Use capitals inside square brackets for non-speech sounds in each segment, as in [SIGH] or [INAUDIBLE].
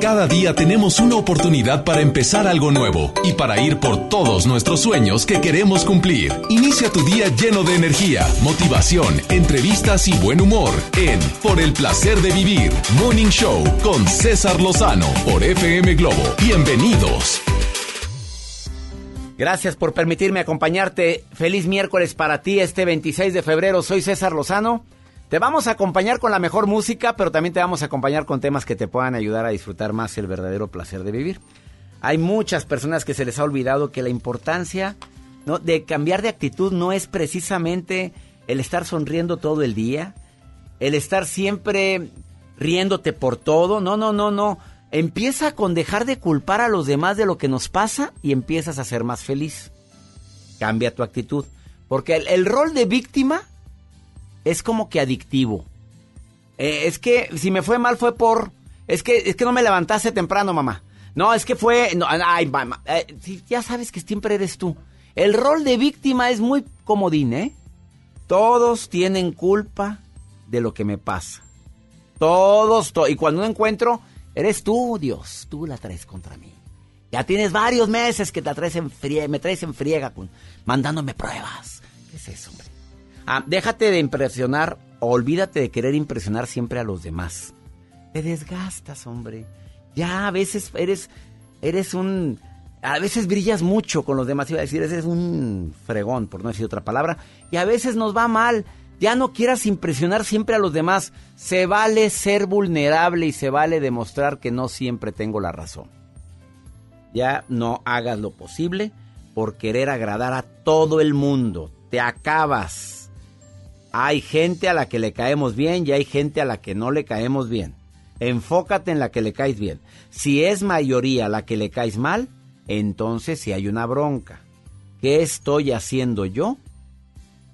Cada día tenemos una oportunidad para empezar algo nuevo y para ir por todos nuestros sueños que queremos cumplir. Inicia tu día lleno de energía, motivación, entrevistas y buen humor en Por el placer de vivir, Morning Show con César Lozano por FM Globo. Bienvenidos. Gracias por permitirme acompañarte. Feliz miércoles para ti este 26 de febrero. Soy César Lozano. Te vamos a acompañar con la mejor música, pero también te vamos a acompañar con temas que te puedan ayudar a disfrutar más el verdadero placer de vivir. Hay muchas personas que se les ha olvidado que la importancia de cambiar de actitud no es precisamente el estar sonriendo todo el día, el estar siempre riéndote por todo. No, no, no, no. Empieza con dejar de culpar a los demás de lo que nos pasa y empiezas a ser más feliz. Cambia tu actitud. Porque el rol de víctima es como que adictivo. Eh, es que si me fue mal fue por... Es que, es que no me levantaste temprano, mamá. No, es que fue... No, ay, mamá. Eh, ya sabes que siempre eres tú. El rol de víctima es muy comodín, ¿eh? Todos tienen culpa de lo que me pasa. Todos, y cuando no encuentro, eres tú, Dios. Tú la traes contra mí. Ya tienes varios meses que te traes en me traes en friega con, mandándome pruebas. ¿Qué es eso, hombre? Ah, déjate de impresionar, olvídate de querer impresionar siempre a los demás. Te desgastas, hombre. Ya a veces eres, eres un, a veces brillas mucho con los demás. Iba a decir, eres un fregón, por no decir otra palabra. Y a veces nos va mal. Ya no quieras impresionar siempre a los demás. Se vale ser vulnerable y se vale demostrar que no siempre tengo la razón. Ya no hagas lo posible por querer agradar a todo el mundo. Te acabas. Hay gente a la que le caemos bien y hay gente a la que no le caemos bien. Enfócate en la que le caes bien. Si es mayoría la que le caes mal, entonces si hay una bronca. ¿Qué estoy haciendo yo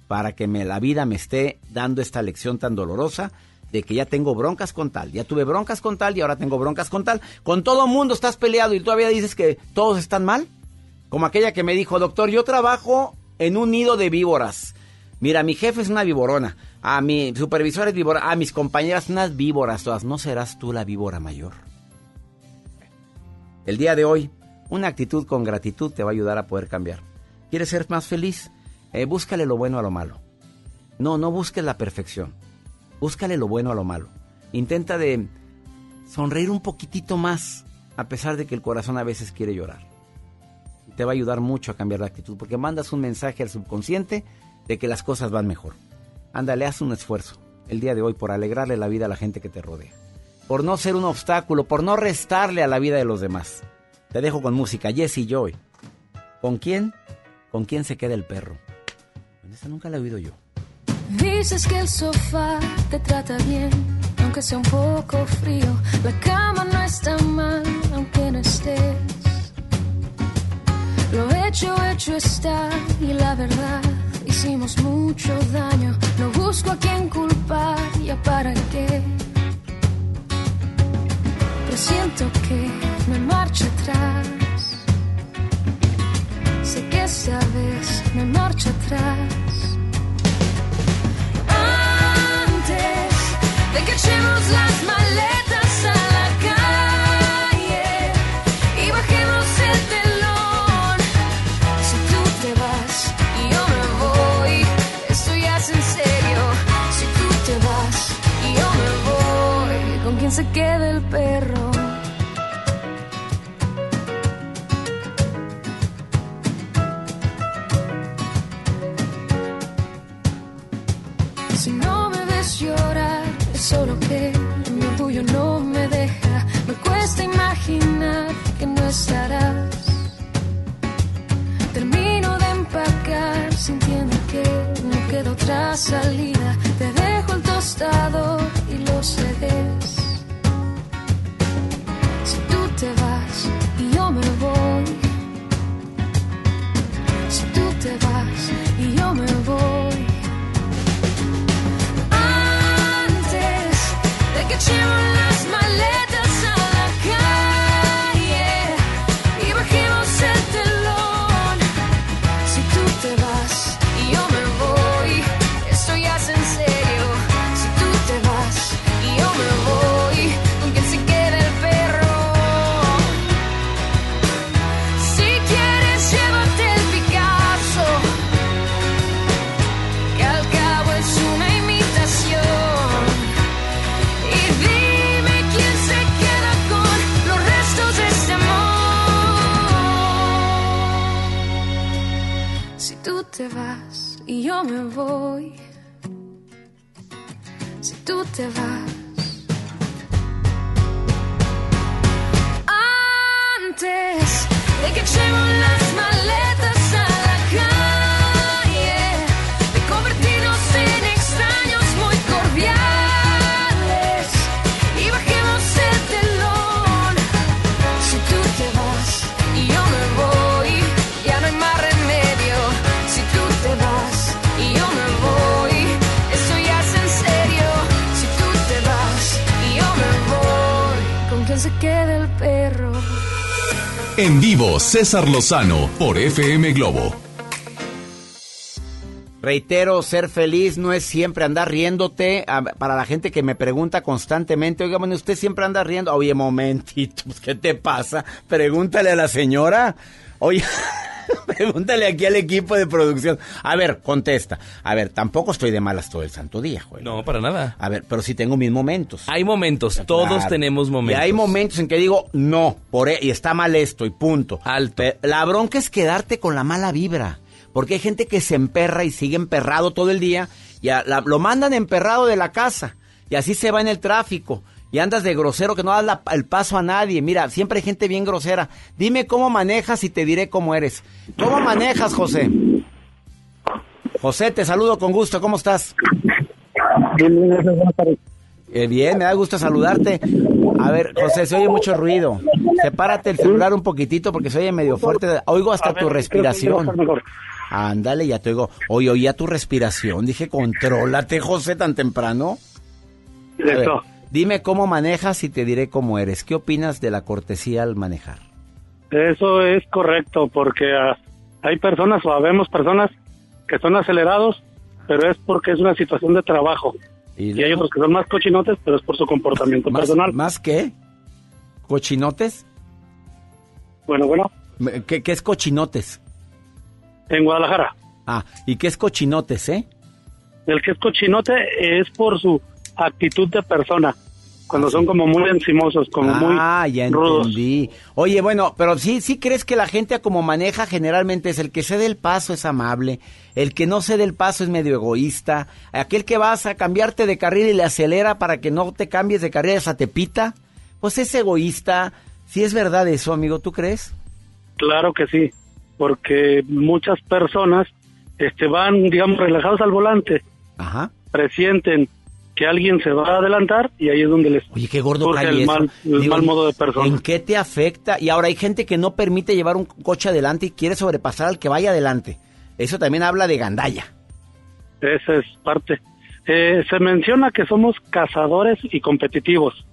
para que la vida me esté dando esta lección tan dolorosa de que ya tengo broncas con tal? Ya tuve broncas con tal y ahora tengo broncas con tal. Con todo mundo estás peleado y todavía dices que todos están mal. Como aquella que me dijo, doctor, yo trabajo en un nido de víboras Mira, mi jefe es una víborona. A mi supervisor es víbora. A mis compañeras unas víboras todas. ¿No serás tú la víbora mayor? El día de hoy, una actitud con gratitud te va a ayudar a poder cambiar. ¿Quieres ser más feliz? Eh, búscale lo bueno a lo malo. No, no busques la perfección. Búscale lo bueno a lo malo. Intenta de sonreír un poquitito más, a pesar de que el corazón a veces quiere llorar. Te va a ayudar mucho a cambiar la actitud, porque mandas un mensaje al subconsciente de que las cosas van mejor. Ándale, haz un esfuerzo el día de hoy por alegrarle la vida a la gente que te rodea. Por no ser un obstáculo, por no restarle a la vida de los demás. Te dejo con música, Jesse Joy. ¿Con quién? ¿Con quién se queda el perro? Nunca la he oído yo. Dices que el sofá te trata bien, aunque sea un poco frío. La cama no está mal, aunque no estés. Lo hecho, hecho está, y la verdad hicimos mucho daño. No busco a quien culpar, ya para qué. Pero siento que me marcho atrás. Sé que esta vez me marcho atrás. Otra salida. Te dejo el tostado me voy, si tú te vas. En vivo, César Lozano por FM Globo. Reitero, ser feliz no es siempre andar riéndote. A- Para la gente que me pregunta constantemente, oiga, bueno, usted siempre anda riendo. Oye, momentito, pues, ¿qué te pasa? Pregúntale a la señora. Oye, [LAUGHS] [LAUGHS] pregúntale aquí al equipo de producción. A ver, contesta. A ver, tampoco estoy de malas todo el santo día, Joel. No, para nada. A ver, pero sí tengo mis momentos. Hay momentos, todos tenemos momentos. Y hay momentos en que digo, no, por e- y está mal esto, y punto. Alto. La bronca es quedarte con la mala vibra. Porque hay gente que se emperra y sigue emperrado todo el día. Y a- la- lo mandan emperrado de la casa. Y así se va en el tráfico. Y andas de grosero que no das la- el paso a nadie. Mira, siempre hay gente bien grosera. Dime cómo manejas y te diré cómo eres. ¿Cómo manejas, José? José, te saludo con gusto. ¿Cómo estás? Eh, bien, me da gusto saludarte. A ver, José, se oye mucho ruido. Sepárate el celular un poquitito porque se oye medio fuerte. Oigo hasta tu respiración. Ándale, ya te oigo. Oye, oía tu respiración. Dije, contrólate, José, tan temprano. A ver, dime cómo manejas y te diré cómo eres. ¿Qué opinas de la cortesía al manejar? eso es correcto, porque ah, hay personas o habemos personas que son acelerados, pero es porque es una situación de trabajo. Y hay luego, otros que son más cochinotes, pero es por su comportamiento ¿Más, personal. ¿Más qué? ¿Cochinotes? Bueno, bueno, ¿Qué, ¿Qué es cochinotes? en Guadalajara, Ah, ¿y qué es cochinotes, eh? el que es cochinote es por su actitud de persona, cuando son como muy encimosos, como ah, muy ya rudos. entendí. Oye, bueno, pero sí, sí crees que la gente como maneja generalmente es el que cede el paso es amable, el que no cede el paso es medio egoísta, aquel que vas a cambiarte de carril y le acelera para que no te cambies de carril esa tepita, pues es egoísta. Si es verdad eso, amigo, ¿tú crees? Claro que sí, porque muchas personas este, van, digamos, relajados al volante, Ajá. presienten que alguien se va a adelantar y ahí es donde les Oye, qué gordo surge el mal, el Digo, mal modo de persona. ¿En qué te afecta? Y ahora hay gente que no permite llevar un coche adelante y quiere sobrepasar al que vaya adelante. Eso también habla de gandalla. Esa es parte. Eh, se menciona que somos cazadores y competitivos,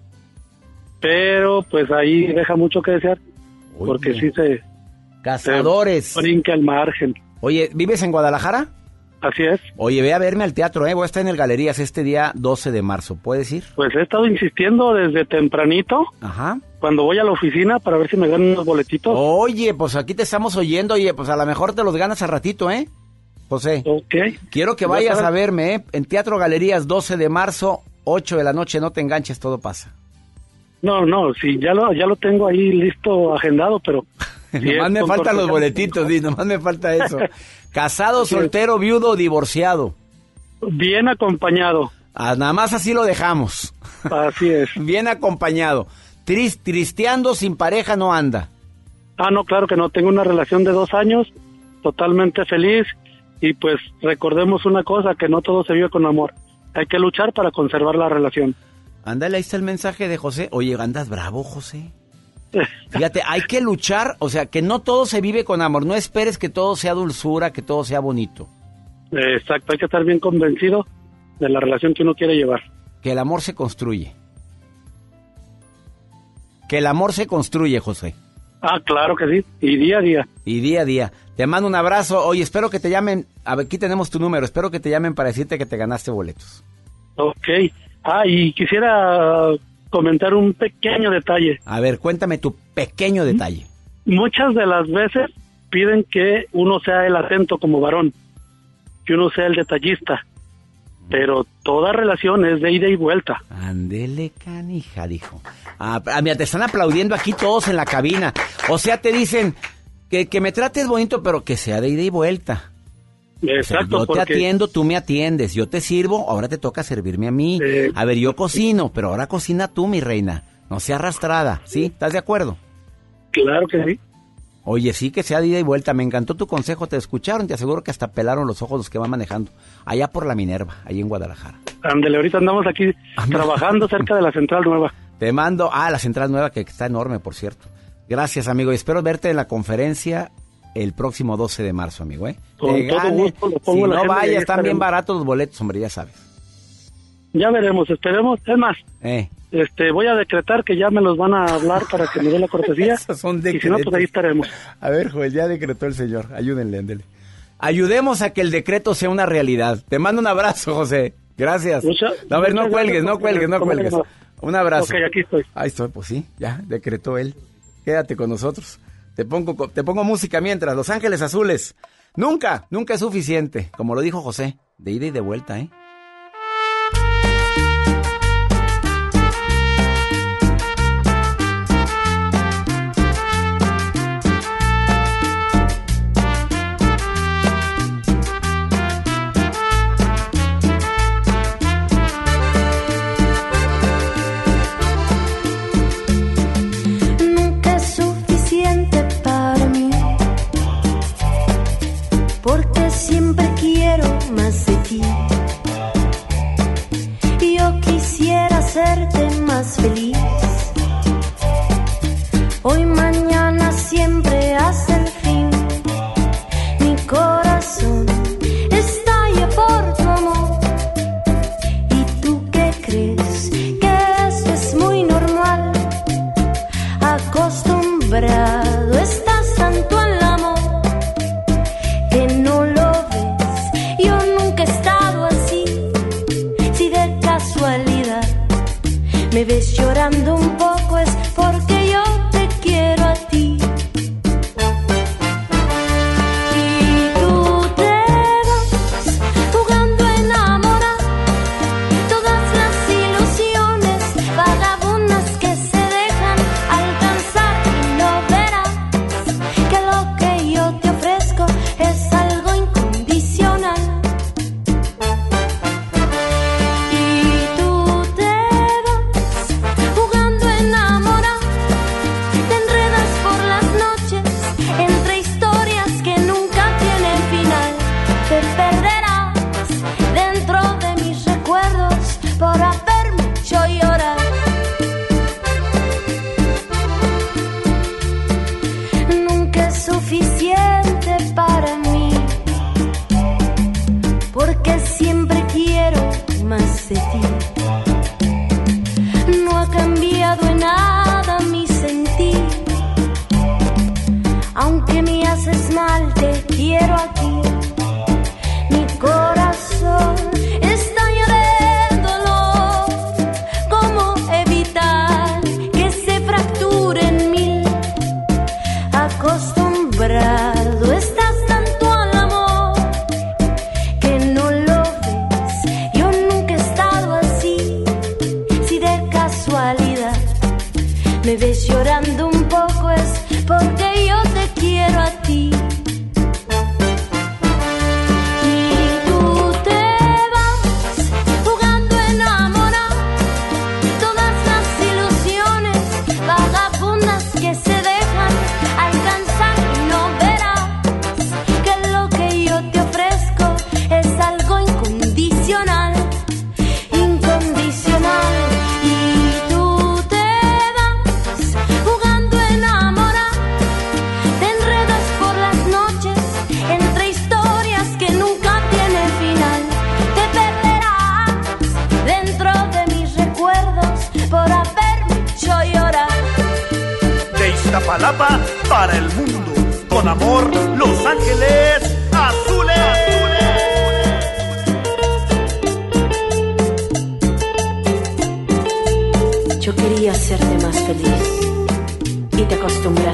pero pues ahí deja mucho que desear, Oye. porque sí se, Cazadores. se brinca el margen. Oye, ¿vives en Guadalajara? Así es. Oye, ve a verme al teatro, ¿eh? Voy a estar en el Galerías este día 12 de marzo. ¿Puedes ir? Pues he estado insistiendo desde tempranito, Ajá. cuando voy a la oficina, para ver si me ganan unos boletitos. Oye, pues aquí te estamos oyendo. Oye, pues a lo mejor te los ganas al ratito, ¿eh? José, Ok. quiero que Ya vayas a verme, ¿eh? En Teatro Galerías 12 de marzo, 8 de la noche. No te enganches, todo pasa. No, no, sí, ya lo, ya lo tengo ahí listo, agendado, pero... [LAUGHS] nomás me faltan los boletitos, sí, nomás me falta eso. [LAUGHS] Casado, soltero, viudo divorciado. Bien acompañado, Ah, nada más así lo dejamos. así es. [LAUGHS] Bien acompañado. Tris- tristeando sin pareja no anda. Ah, no, claro que no, tengo una relación de dos años, totalmente feliz, y pues recordemos una cosa, que no todo se vive con amor. Hay que luchar para conservar la relación. Ándale, ahí está el mensaje de José. Oye, andas bravo, José. Fíjate, hay que luchar, o sea, que no todo se vive con amor. No esperes que todo sea dulzura, que todo sea bonito. Exacto, hay que estar bien convencido de la relación que uno quiere llevar. Que el amor se construye. Que el amor se construye, José. Ah, claro que sí, y día a día. Y día a día. Te mando un abrazo. Oye, espero que te llamen. A ver, aquí tenemos tu número. Espero que te llamen para decirte que te ganaste boletos. Ok. Ah, y quisiera comentar un pequeño detalle. A ver, cuéntame tu pequeño detalle. Muchas de las veces piden que uno sea el atento como varón, que uno sea el detallista, pero toda relación es de ida y vuelta. Andele canija, dijo. Ah, ah, mira, te están aplaudiendo aquí todos en la cabina. O sea, te dicen que, que me trates bonito, pero que sea de ida y vuelta. O sea, Exacto, yo te atiendo, tú me atiendes, yo te sirvo, ahora te toca servirme a mí. Eh, a ver, yo cocino, pero ahora cocina tú, mi reina. No sea arrastrada, ¿sí? ¿Estás de acuerdo? Claro que sí. Oye, sí que sea de ida y vuelta. Me encantó tu consejo, te escucharon, te aseguro que hasta pelaron los ojos los que van manejando. Allá por la Minerva, ahí en Guadalajara. Ándale, ahorita andamos aquí Ah, trabajando cerca de la Central Nueva. [LAUGHS] Te mando, ah, la central nueva que está enorme, por cierto. Gracias, amigo. Y espero verte en la conferencia el próximo 12 de marzo, amigo, ¿eh? Con Te todo gane. gusto, lo pongo si la no vayas, están bien baratos los boletos, hombre, ya sabes. Ya veremos, esperemos. Es más, Eh. este, voy a decretar que ya me los van a hablar para que me dé la cortesía. [LAUGHS] Son y si no, pues ahí estaremos. A ver, Joel, ya decretó el señor. Ayúdenle, ándele. Ayudemos a que el decreto sea una realidad. Te mando un abrazo, José. Gracias. Mucha- No, a ver, no cuelgues, no cuelgues, no cuelgues. Un abrazo. Ok, aquí estoy. Ahí estoy, pues sí, ya decretó él. Quédate con nosotros. Te pongo, te pongo música mientras. Los Ángeles Azules. Nunca, nunca es suficiente. Como lo dijo José, de ida y de vuelta, ¿eh?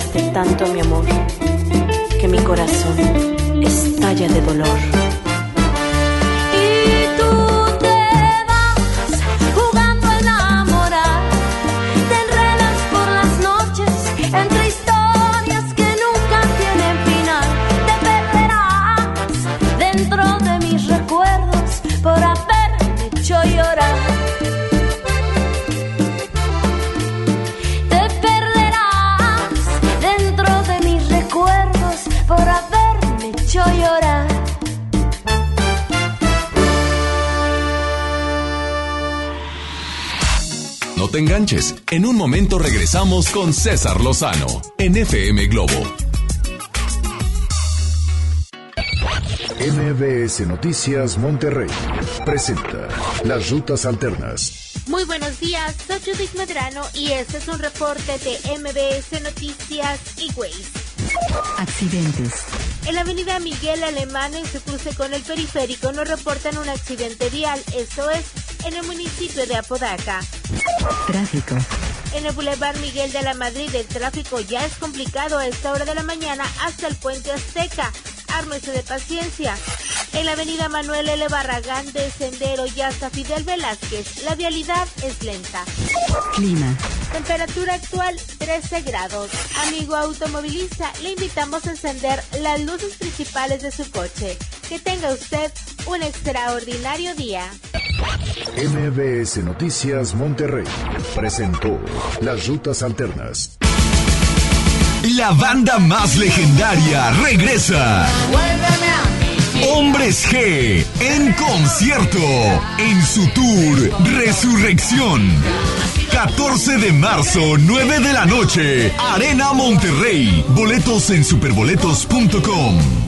Acostumbraste tanto mi amor que mi corazón estalla de dolor. Te enganches. En un momento regresamos con César Lozano en FM Globo. MBS Noticias Monterrey presenta Las Rutas Alternas. Muy buenos días, soy Judith Medrano y este es un reporte de MBS Noticias y Waze. Accidentes. En la avenida Miguel Alemán, en su cruce con el periférico, nos reportan un accidente vial, esto es, en el municipio de Apodaca. Tráfico. En el Boulevard Miguel de la Madrid, el tráfico ya es complicado a esta hora de la mañana hasta el puente Azteca. Ármese de paciencia. En la avenida Manuel L. Barragán de Sendero y hasta Fidel Velázquez, la vialidad es lenta. Clima. Temperatura actual 13 grados. Amigo automovilista, le invitamos a encender las luces principales de su coche. Que tenga usted un extraordinario día. MBS Noticias Monterrey presentó Las Rutas Alternas. La banda más legendaria regresa. Hombres G en concierto en su tour Resurrección. 14 de marzo, 9 de la noche, Arena Monterrey. Boletos en superboletos.com.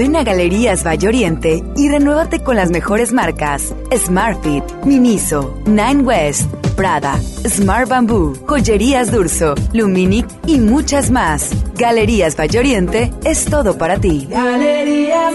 Ven a Galerías Valle Oriente y renuévate con las mejores marcas: Smartfit, Miniso, Nine West, Prada, Smart Bamboo, Joyerías Durso, Luminic y muchas más. Galerías Valle Oriente es todo para ti. Galerías.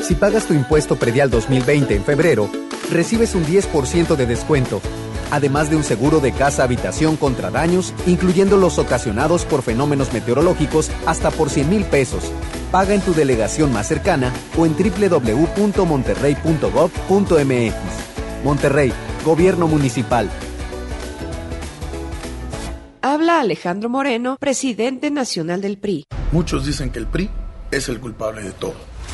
Si pagas tu impuesto predial 2020 en febrero, recibes un 10% de descuento, además de un seguro de casa-habitación contra daños, incluyendo los ocasionados por fenómenos meteorológicos hasta por 100 mil pesos. Paga en tu delegación más cercana o en www.monterrey.gov.mx. Monterrey, Gobierno Municipal. Habla Alejandro Moreno, presidente nacional del PRI. Muchos dicen que el PRI es el culpable de todo.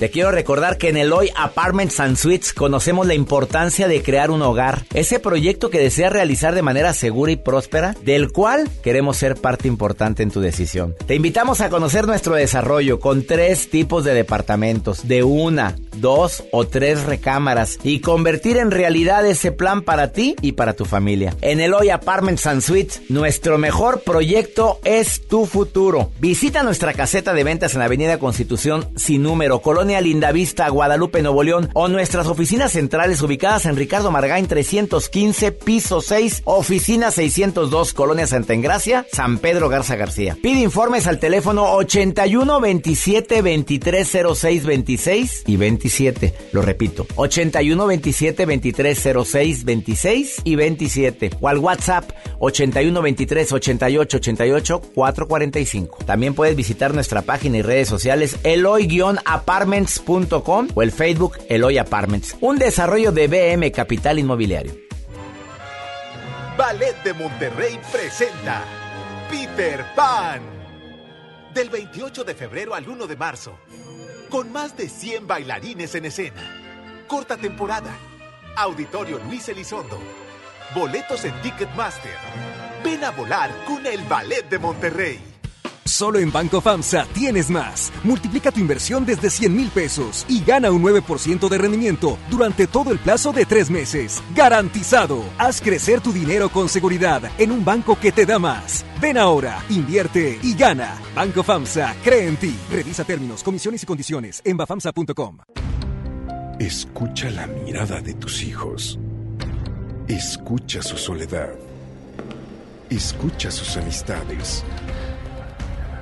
Te quiero recordar que en Eloy Apartments and Suites conocemos la importancia de crear un hogar, ese proyecto que deseas realizar de manera segura y próspera, del cual queremos ser parte importante en tu decisión. Te invitamos a conocer nuestro desarrollo con tres tipos de departamentos, de una, dos o tres recámaras y convertir en realidad ese plan para ti y para tu familia. En Eloy Apartments and Suites, nuestro mejor proyecto es tu futuro. Visita nuestra caseta de ventas en Avenida Constitución sin número, Colonia Lindavista, Guadalupe, Nuevo León, o nuestras oficinas centrales ubicadas en Ricardo Margain 315, piso 6, oficina 602, Colonia Santa Engracia, San Pedro Garza García. Pide informes al teléfono 81 27 23 06 26 y 27. Lo repito, 81 27 23 06 26 y 27. O al WhatsApp 81 23 88 88 445. También puedes visitar nuestra página y redes sociales eloy-apartments.com o el Facebook Eloy Apartments. Un desarrollo de BM Capital Inmobiliario. Ballet de Monterrey presenta Peter Pan. Del 28 de febrero al 1 de marzo. Con más de 100 bailarines en escena. Corta temporada. Auditorio Luis Elizondo. Boletos en Ticketmaster. Ven a volar con el Ballet de Monterrey. Solo en Banco FAMSA tienes más. Multiplica tu inversión desde 100 mil pesos y gana un 9% de rendimiento durante todo el plazo de tres meses. ¡Garantizado! Haz crecer tu dinero con seguridad en un banco que te da más. Ven ahora, invierte y gana. Banco FAMSA cree en ti. Revisa términos, comisiones y condiciones en bafamsa.com. Escucha la mirada de tus hijos. Escucha su soledad. Escucha sus amistades.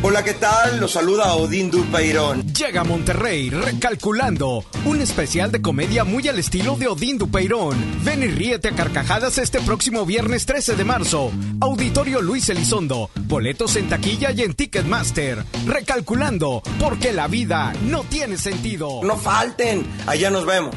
Hola, ¿qué tal? Los saluda Odín Dupeirón. Llega a Monterrey recalculando. Un especial de comedia muy al estilo de Odín Dupeirón. Ven y ríete a carcajadas este próximo viernes 13 de marzo. Auditorio Luis Elizondo. Boletos en taquilla y en Ticketmaster. Recalculando, porque la vida no tiene sentido. No falten, allá nos vemos.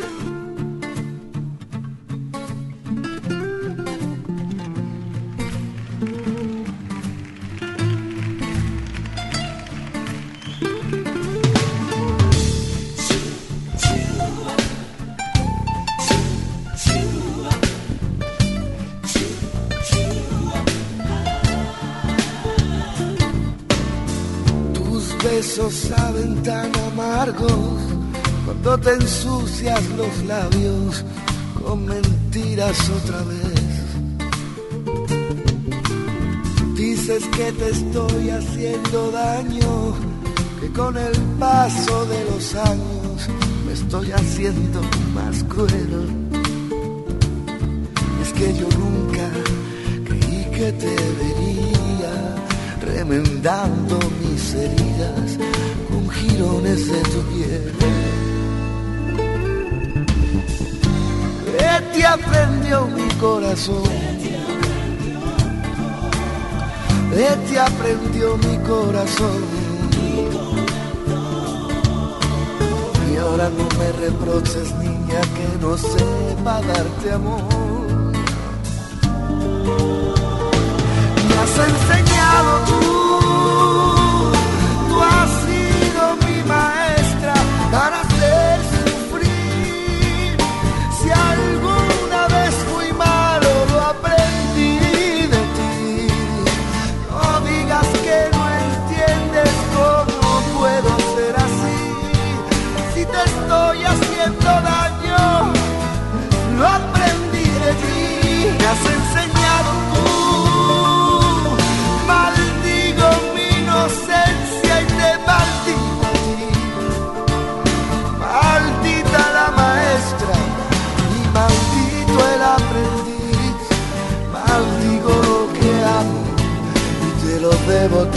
Te ensucias los labios con mentiras otra vez. Dices que te estoy haciendo daño, que con el paso de los años me estoy haciendo más cruel. Es que yo nunca creí que te vería remendando mis heridas con jirones de tu piel. ¿Qué te aprendió mi corazón? ¿Qué te aprendió mi corazón? Y ahora no me reproches, niña, que no sepa darte amor. Me has enseñado tú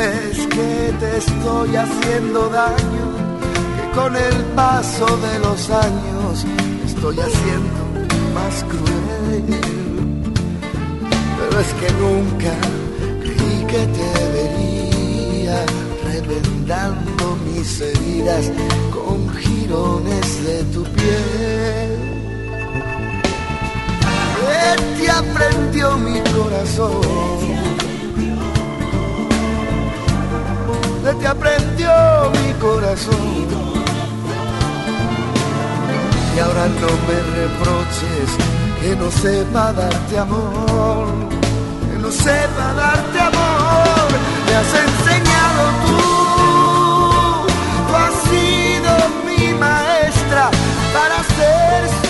Dices que te estoy haciendo daño, que con el paso de los años estoy haciendo más cruel. Pero es que nunca creí que te vería reventando mis heridas con jirones de tu piel. ¿Qué te aprendió mi corazón? ¿Qué te aprendió mi corazón? Y ahora no me reproches que no sepa darte amor, que no sepa darte amor. Me has enseñado tú, tú has sido mi maestra para hacer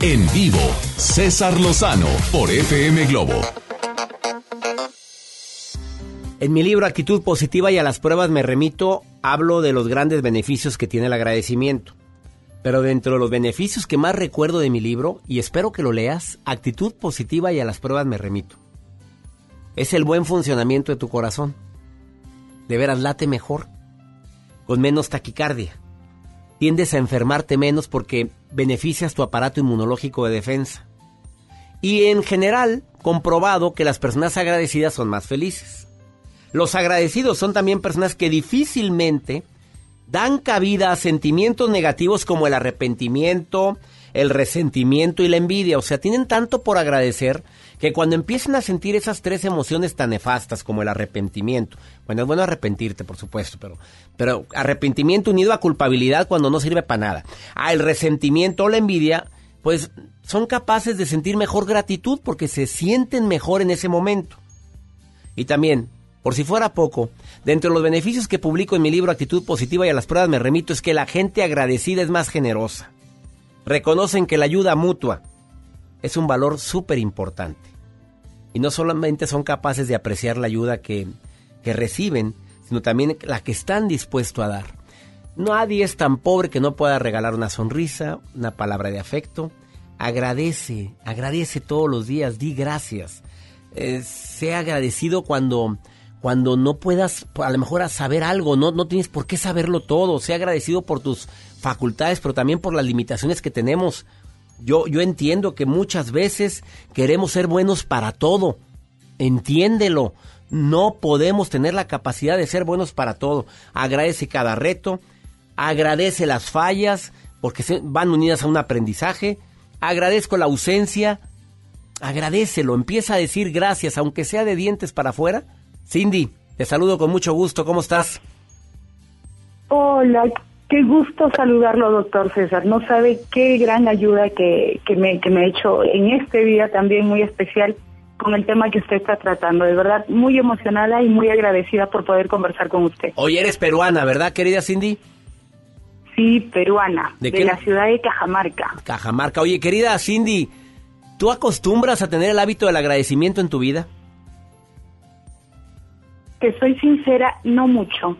En vivo, César Lozano por FM Globo. En mi libro Actitud Positiva y a las pruebas me remito, hablo de los grandes beneficios que tiene el agradecimiento. Pero dentro de los beneficios que más recuerdo de mi libro, y espero que lo leas, Actitud Positiva y a las pruebas me remito, es el buen funcionamiento de tu corazón. De veras late mejor, con menos taquicardia. Tiendes a enfermarte menos porque beneficias tu aparato inmunológico de defensa. Y en general, comprobado que las personas agradecidas son más felices. Los agradecidos son también personas que difícilmente dan cabida a sentimientos negativos como el arrepentimiento, el resentimiento y la envidia. O sea, tienen tanto por agradecer que cuando empiezan a sentir esas tres emociones tan nefastas como el arrepentimiento, bueno, es bueno arrepentirte, por supuesto, pero, pero arrepentimiento unido a culpabilidad cuando no sirve para nada. A el resentimiento o la envidia, pues son capaces de sentir mejor gratitud porque se sienten mejor en ese momento. Y también, por si fuera poco, dentro de los beneficios que publico en mi libro Actitud Positiva y a las pruebas me remito es que la gente agradecida es más generosa. Reconocen que la ayuda mutua es un valor súper importante. Y no solamente son capaces de apreciar la ayuda que, que reciben, sino también la que están dispuestos a dar. Nadie es tan pobre que no pueda regalar una sonrisa, una palabra de afecto. Agradece, agradece todos los días, di gracias. Eh, sea agradecido cuando, cuando no puedas, a lo mejor, saber algo, no, no tienes por qué saberlo todo. Sea agradecido por tus facultades, pero también por las limitaciones que tenemos. Yo, yo entiendo que muchas veces queremos ser buenos para todo. Entiéndelo. No podemos tener la capacidad de ser buenos para todo. Agradece cada reto, agradece las fallas, porque van unidas a un aprendizaje. Agradezco la ausencia, agradecelo, empieza a decir gracias, aunque sea de dientes para afuera. Cindy, te saludo con mucho gusto, ¿cómo estás? Hola, qué gusto saludarlo, doctor César. No sabe qué gran ayuda que, que, me, que me ha hecho en este día también muy especial con el tema que usted está tratando. De verdad, muy emocionada y muy agradecida por poder conversar con usted. Hoy eres peruana, ¿verdad, querida Cindy? Sí, peruana, ¿De de, la ciudad de Cajamarca. Cajamarca. Oye, querida Cindy, ¿tú acostumbras a tener el hábito del agradecimiento en tu vida? Te soy sincera, no mucho.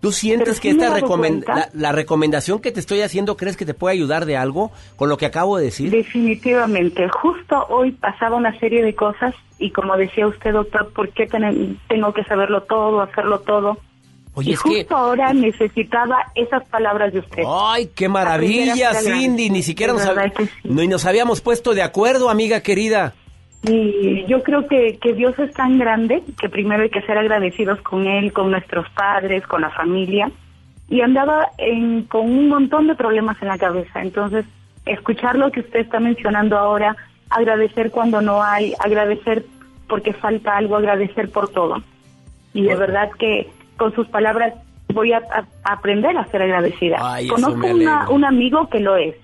¿Tú sientes que esta la, la recomendación que te estoy haciendo, crees que te puede ayudar de algo con lo que acabo de decir? Definitivamente. Justo hoy pasaba una serie de cosas y como decía usted, doctor, ¿por qué ten- tengo que saberlo todo, hacerlo todo? Oye, y es que- justo ahora necesitaba esas palabras de usted. ¡Ay, qué maravilla, Cindy! Ni siquiera De nos, hab- verdad que sí. no, y nos habíamos puesto de acuerdo, amiga querida. Y yo creo que, que Dios es tan grande que primero hay que ser agradecidos con Él, con nuestros padres, con la familia. Y andaba en- con un montón de problemas en la cabeza. Entonces, escuchar lo que usted está mencionando ahora, agradecer cuando no hay, agradecer porque falta algo, agradecer por todo. Y de verdad que con sus palabras voy a, aprender a ser agradecida. Ay, Conozco una- un amigo que lo es.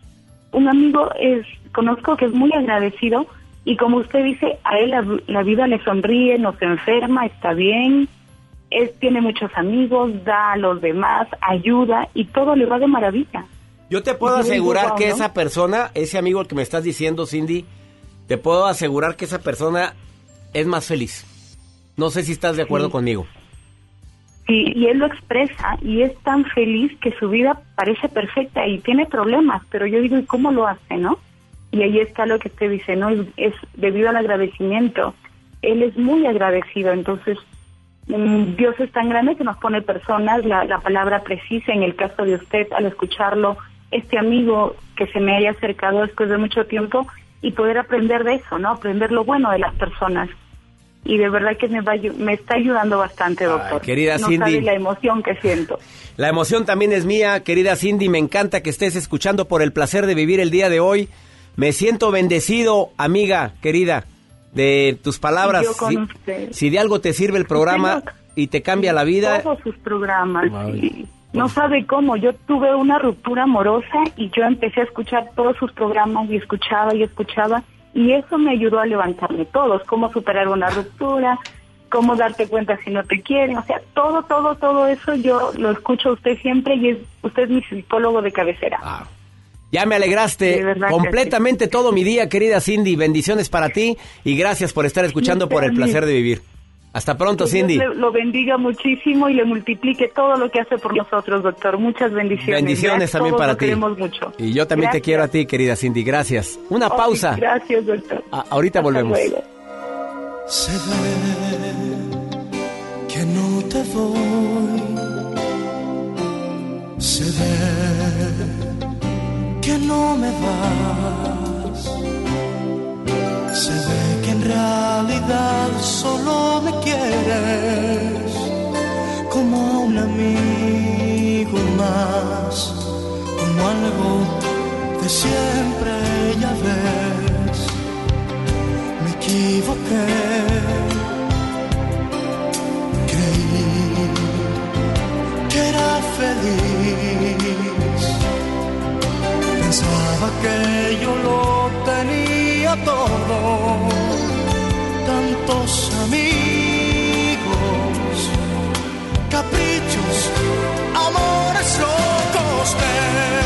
Un amigo es, conozco que es muy agradecido y como usted dice, a él la, la vida le sonríe, no se enferma, está bien, él tiene muchos amigos, da a los demás, ayuda y todo le va de maravilla. Yo te puedo asegurar "Wow", que ¿no? esa persona, ese amigo al que me estás diciendo, Cindy, te puedo asegurar que esa persona es más feliz. No sé si estás de acuerdo Sí. conmigo. Sí, y él lo expresa y es tan feliz que su vida parece perfecta y tiene problemas, pero yo digo, ¿y cómo lo hace, no? Y ahí está lo que usted dice, ¿no? Es, es debido al agradecimiento. Él es muy agradecido, entonces mm, Dios es tan grande que nos pone personas, la, la palabra precisa en el caso de usted, al escucharlo, este amigo que se me haya acercado después de mucho tiempo y poder aprender de eso, ¿no? Aprender lo bueno de las personas. Y de verdad que me, va, me está ayudando bastante, doctor. querida no Cindy. sabe la emoción que siento. La emoción también es mía, querida Cindy. Me encanta que estés escuchando por el placer de vivir el día de hoy. Me siento bendecido, amiga, querida, de tus palabras. Y yo con si, usted. si de algo te sirve el programa y te cambia la vida, Todos sus programas. Sí. No sabe cómo. Yo tuve una ruptura amorosa y yo empecé a escuchar todos sus programas y escuchaba y escuchaba. Y eso me ayudó a levantarme todos. Cómo superar una ruptura, cómo darte cuenta si no te quieren. O sea, todo, todo, todo eso yo lo escucho a usted siempre y es, usted es mi psicólogo de cabecera. Ya me alegraste completamente todo mi día, querida Cindy. Bendiciones para ti y gracias por estar escuchando por el placer de vivir. Hasta pronto, Dios Cindy. lo bendiga muchísimo y le multiplique todo lo que hace por nosotros, doctor. Muchas bendiciones. Bendiciones Ya también todos para ti. queremos mucho. Y yo también te quiero a ti, querida Cindy. Gracias. Una pausa. Gracias, doctor. A- ahorita Hasta volvemos. luego. Se ve que no te voy. Se ve que no me vas. Se ve que en realidad solo me quieres como un amigo más, como algo de siempre, ya ves me equivoqué. Feliz. Pensaba que yo lo tenía todo. Tantos amigos, caprichos, amores locos. Tengo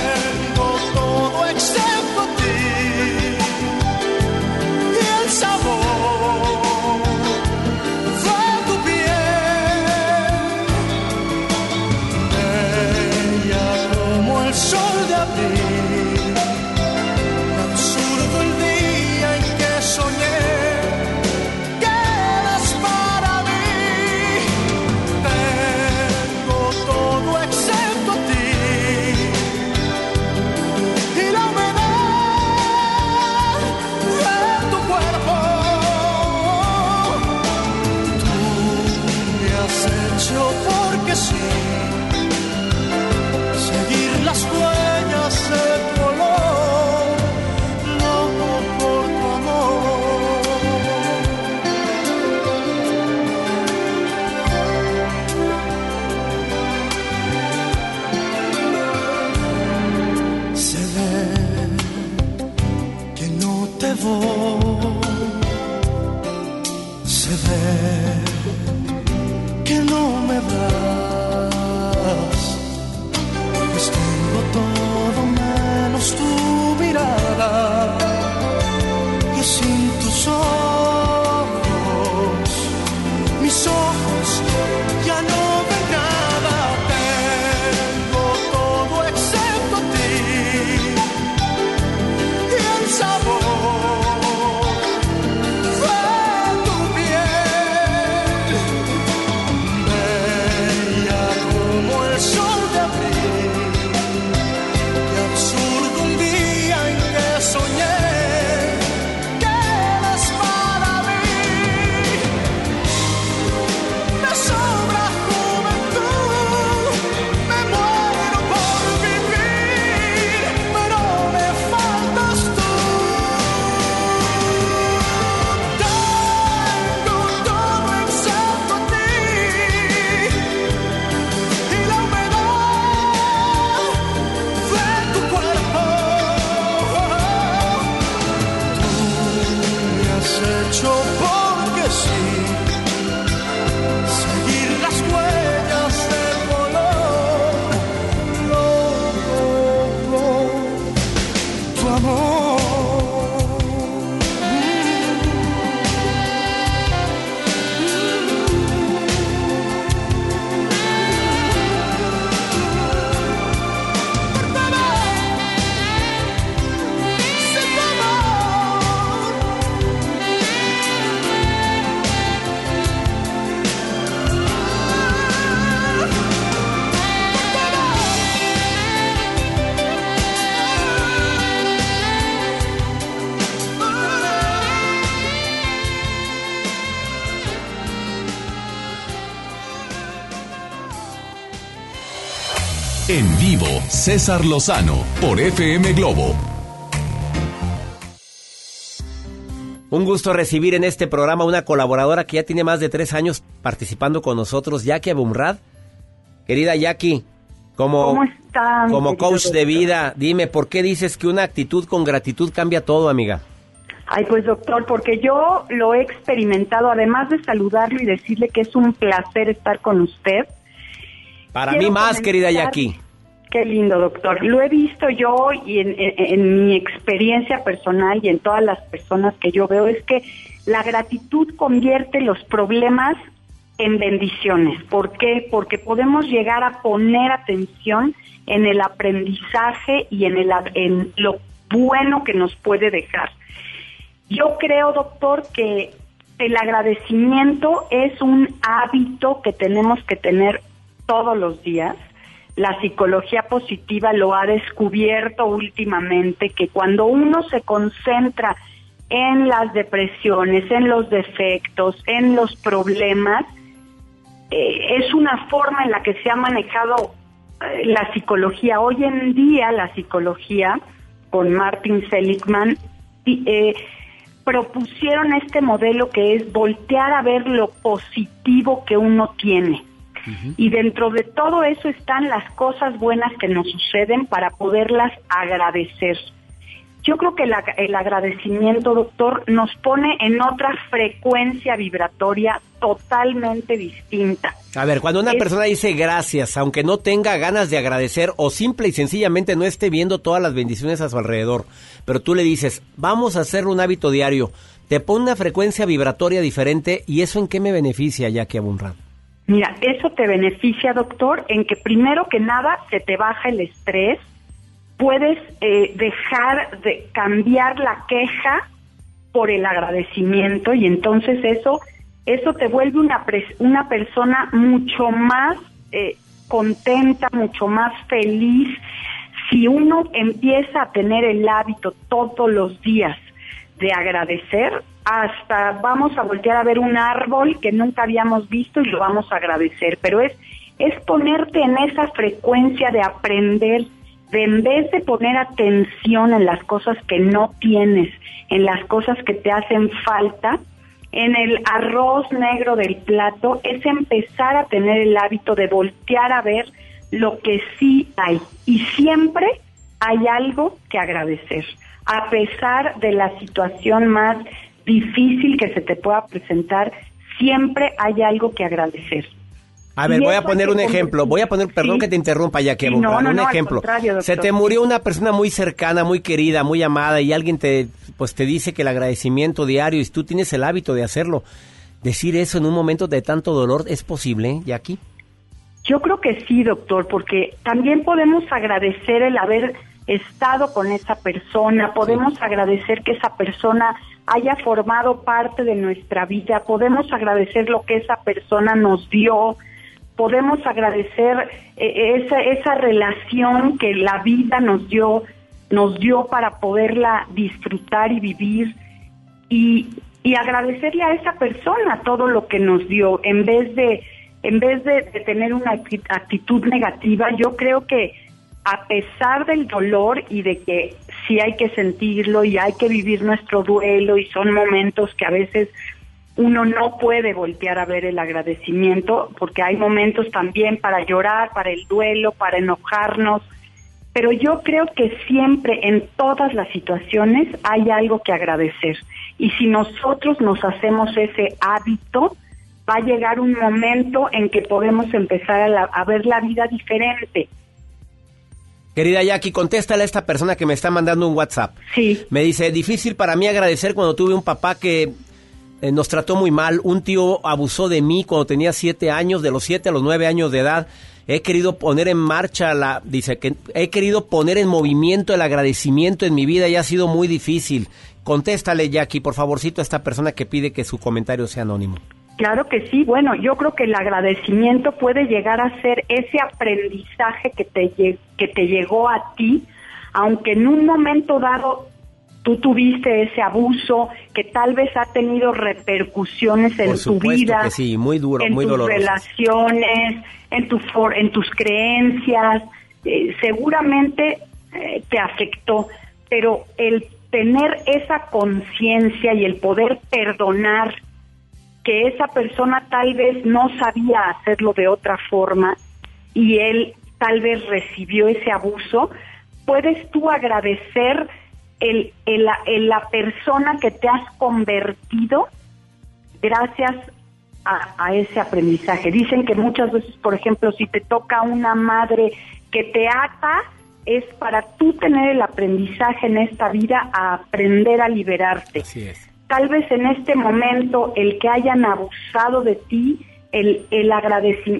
César Lozano por FM Globo. Un gusto recibir en este programa una colaboradora que ya tiene más de tres años participando con nosotros, Jackie Abumrad. Querida Jackie, como, ¿Cómo están, como coach de vida, dime, ¿por qué dices que una actitud con gratitud cambia todo, amiga? Ay, pues doctor, porque yo lo he experimentado, además de saludarlo y decirle que es un placer estar con usted. Para mí más, querida Jackie. Qué lindo, doctor. Lo he visto yo y en, en- mi experiencia personal y en todas las personas que yo veo es que la gratitud convierte los problemas en bendiciones. ¿Por qué? Porque podemos llegar a poner atención en el aprendizaje y en, el, en lo bueno que nos puede dejar. Yo creo, doctor, que el agradecimiento es un hábito que tenemos que tener todos los días. La psicología positiva lo ha descubierto últimamente, que cuando uno se concentra en las depresiones, en los defectos, en los problemas, eh, es una forma en la que se ha manejado eh, la psicología. Hoy en día la psicología, con Martin Seligman, eh, propusieron este modelo que es voltear a ver lo positivo que uno tiene. Y dentro de todo eso están las cosas buenas que nos suceden para poderlas agradecer. Yo creo que la- el agradecimiento, doctor, nos pone en otra frecuencia vibratoria totalmente distinta. A ver, cuando una Es- persona dice gracias, aunque no tenga ganas de agradecer o simple y sencillamente no esté viendo todas las bendiciones a su alrededor, pero tú le dices, vamos a hacer un hábito diario, te pone una frecuencia vibratoria diferente y eso en qué me beneficia, Jackie Abunrad. Mira, eso te beneficia, doctor, en que primero que nada se te baja el estrés, puedes eh, dejar de cambiar la queja por el agradecimiento y entonces eso eso te vuelve una una persona mucho más eh, contenta, mucho más feliz. Si uno empieza a tener el hábito todos los días de agradecer, hasta vamos a voltear a ver un árbol que nunca habíamos visto y lo vamos a agradecer, pero es es ponerte en esa frecuencia de aprender, de en vez de poner atención en las cosas que no tienes, en las cosas que te hacen falta, en el arroz negro del plato, es empezar a tener el hábito de voltear a ver lo que sí hay. Y siempre hay algo que agradecer, a pesar de la situación más difícil que se te pueda presentar, siempre hay algo que agradecer. A ver, voy a poner un ejemplo. Voy a poner, perdón Sí. que te interrumpa, ya que Sí, no, no, un no, ejemplo. Se te murió una persona muy cercana, muy querida, muy amada y alguien te, pues te dice que el agradecimiento diario y tú tienes el hábito de hacerlo. Decir eso en un momento de tanto dolor es posible, Jackie. Yo creo que sí, doctor, porque también podemos agradecer el haber estado con esa persona, podemos agradecer que esa persona haya formado parte de nuestra vida, podemos agradecer lo que esa persona nos dio, podemos agradecer eh, esa, esa relación que la vida nos dio, nos dio para poderla disfrutar y vivir y, y agradecerle a esa persona todo lo que nos dio. En vez de en vez de, tener una acti- actitud negativa yo creo que a pesar del dolor y de que sí hay que sentirlo y hay que vivir nuestro duelo y son momentos que a veces uno no puede voltear a ver el agradecimiento porque hay momentos también para llorar, para el duelo, para enojarnos, pero yo creo que siempre en todas las situaciones hay algo que agradecer. Y si nosotros nos hacemos ese hábito, va a llegar un momento en que podemos empezar a, la- a ver la vida diferente. Querida Jackie, contéstale a esta persona que me está mandando un WhatsApp. Sí. Me dice, difícil para mí agradecer cuando tuve un papá que eh, nos trató muy mal. Un tío abusó de mí cuando tenía siete años, de los siete a los nueve años de edad. He querido poner en marcha la, dice que he querido poner en movimiento el agradecimiento en mi vida y ha sido muy difícil. Contéstale, Jackie, por favorcito, a esta persona que pide que su comentario sea anónimo. Claro que sí, bueno, yo creo que el agradecimiento puede llegar a ser ese aprendizaje que te, que te llegó a ti, aunque en un momento dado tú tuviste ese abuso que tal vez ha tenido repercusiones en por tu vida, que sí, muy duro, en muy tus doloroso. relaciones, en, tu for- en tus creencias. eh, seguramente eh, te afectó, pero el tener esa conciencia y el poder perdonar que esa persona tal vez no sabía hacerlo de otra forma y él tal vez recibió ese abuso, puedes tú agradecer el, el- la, persona que te has convertido gracias a, a ese aprendizaje. Dicen que muchas veces, por ejemplo, si te toca una madre que te ata, es para tú tener el aprendizaje en esta vida a aprender a liberarte. Así es. Tal vez en este momento el que hayan abusado de ti, el, el,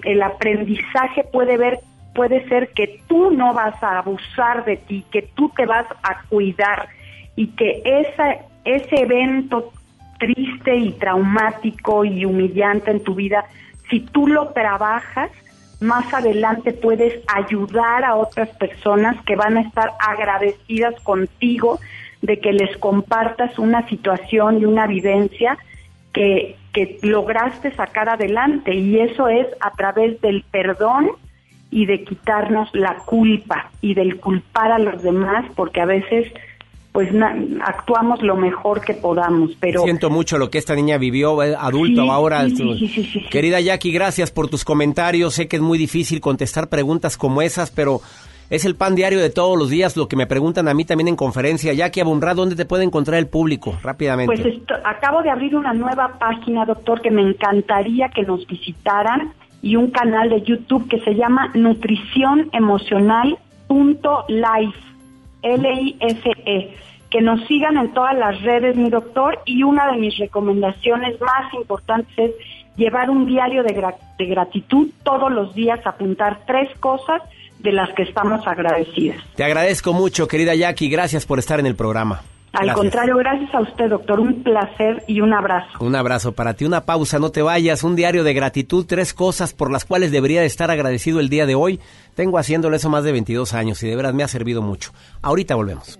el aprendizaje puede ver puede ser que tú no vas a abusar de ti, que tú te vas a cuidar y que ese evento triste y traumático y humillante en tu vida, si tú lo trabajas, más adelante puedes ayudar a otras personas que van a estar agradecidas contigo de que les compartas una situación y una vivencia que, que lograste sacar adelante y eso es a través del perdón y de quitarnos la culpa y del culpar a los demás porque a veces pues na- actuamos lo mejor que podamos pero Siento mucho lo que esta niña vivió, eh, adulto Sí, ahora. sí, sí. Querida Jackie, gracias por tus comentarios. Sé que es muy difícil contestar preguntas como esas, pero es el pan diario de todos los días lo que me preguntan a mí también en conferencia. Jackie Abumrad, ¿dónde te puede encontrar el público? Rápidamente. Pues acabo de abrir una nueva página, doctor, que me encantaría que nos visitaran y un canal de YouTube que se llama Nutrición Emocional life, L-I-F-E. Que nos sigan en todas las redes, mi doctor, y una de mis recomendaciones más importantes es llevar un diario de gratitud todos los días, apuntar tres cosas de las que estamos agradecidas. Te agradezco mucho, querida Jackie. Gracias por estar en el programa. Al Gracias. contrario, gracias a usted, doctor. Un placer y un abrazo. Un abrazo para ti, una pausa, no te vayas, un diario de gratitud, tres cosas por las cuales debería de estar agradecido el día de hoy. Tengo haciéndolo eso más de 22 años y de veras me ha servido mucho. Ahorita volvemos.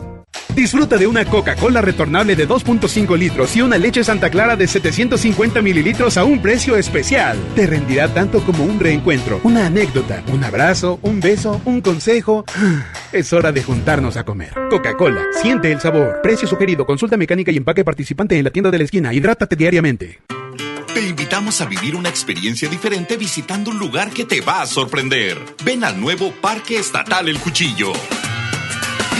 Disfruta de una Coca-Cola retornable de 2.5 litros y una leche Santa Clara de 750 mililitros a un precio especial. Te rendirá tanto como un reencuentro, una anécdota, un abrazo, un beso, un consejo. [GASPS] Es hora de juntarnos a comer. Coca-Cola, siente el sabor. Precio sugerido, consulta mecánica y empaque participante en la tienda de la esquina. Hidrátate diariamente. Te invitamos a vivir una experiencia diferente visitando un lugar que te va a sorprender. Ven al nuevo Parque Estatal El Cuchillo.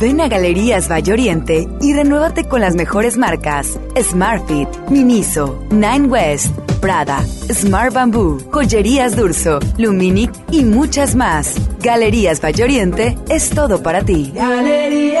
Ven a Galerías Valle Oriente y renuévate con las mejores marcas Smartfit, Miniso, Nine West, Prada, Smart Bamboo, Joyerías Durso, Luminic y muchas más. Galerías Valle Oriente es todo para ti. Galerías.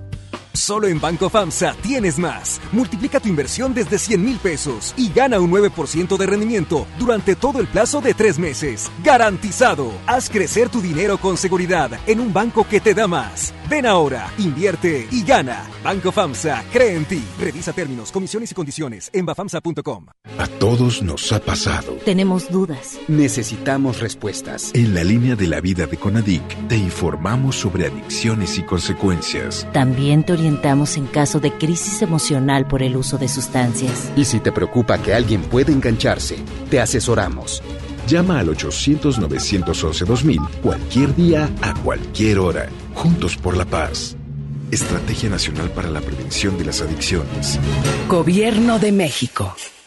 Solo en Banco FAMSA tienes más. Multiplica tu inversión desde 100 mil pesos y gana un 9% de rendimiento durante todo el plazo de tres meses. ¡Garantizado! Haz crecer tu dinero con seguridad en un banco que te da más. Ven ahora, invierte y gana. Banco FAMSA cree en ti. Revisa términos, comisiones y condiciones en bafamsa.com. A todos nos ha pasado. Tenemos dudas. Necesitamos respuestas. En la línea de la vida de Conadic te informamos sobre adicciones y consecuencias. También te orientamos en caso de crisis emocional por el uso de sustancias. Y si te preocupa que alguien pueda engancharse, te asesoramos. Llama al 800-911-2000 cualquier día, a cualquier hora. Juntos por la paz. Estrategia Nacional para la Prevención de las Adicciones. Gobierno de México.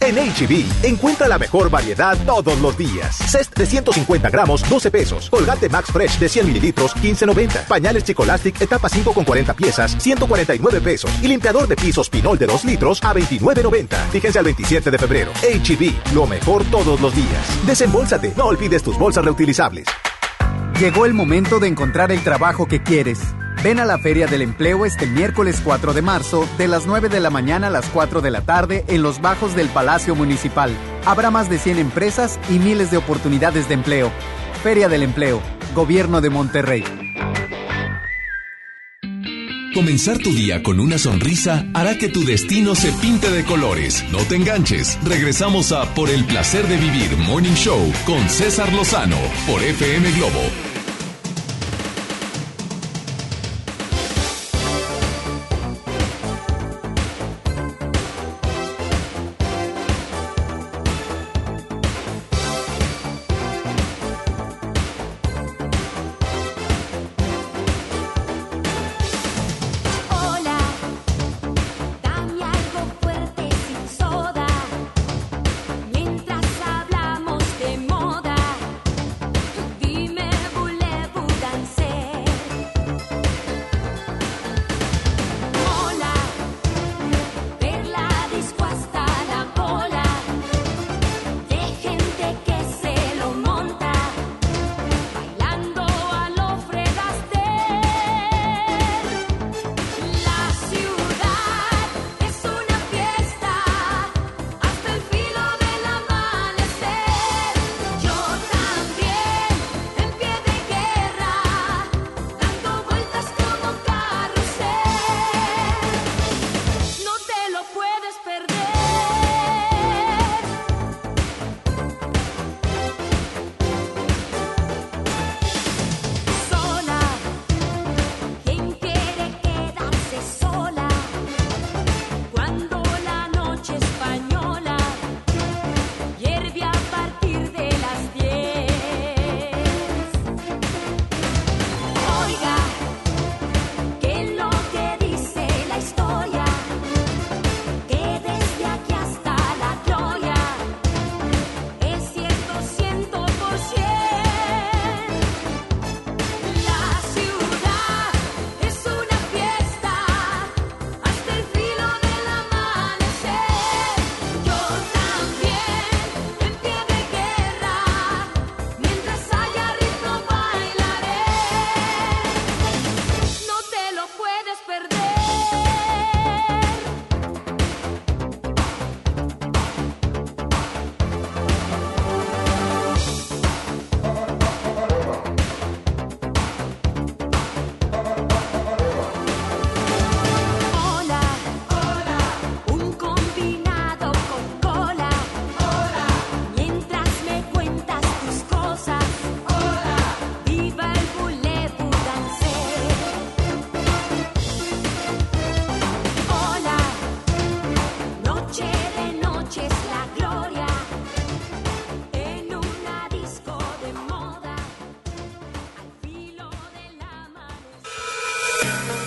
En HB, encuentra la mejor variedad todos los días. Cest de 150 gramos, 12 pesos. Colgate Max Fresh de 100 mililitros, 15.90. Pañales Chicolastic, etapa 5 con 40 piezas, 149 pesos. Y limpiador de pisos Pinol de 2 litros a 29.90. Fíjense al 27 de febrero. HB, lo mejor todos los días. Desembolsate, no olvides tus bolsas reutilizables. Llegó el momento de encontrar el trabajo que quieres. Ven a la Feria del Empleo este miércoles 4 de marzo, de las 9 de la mañana a las 4 de la tarde, en los bajos del Palacio Municipal. Habrá más de 100 empresas y miles de oportunidades de empleo. Feria del Empleo, Gobierno de Monterrey. Comenzar tu día con una sonrisa hará que tu destino se pinte de colores. No te enganches. Regresamos a Por el placer de vivir Morning Show con César Lozano por FM Globo.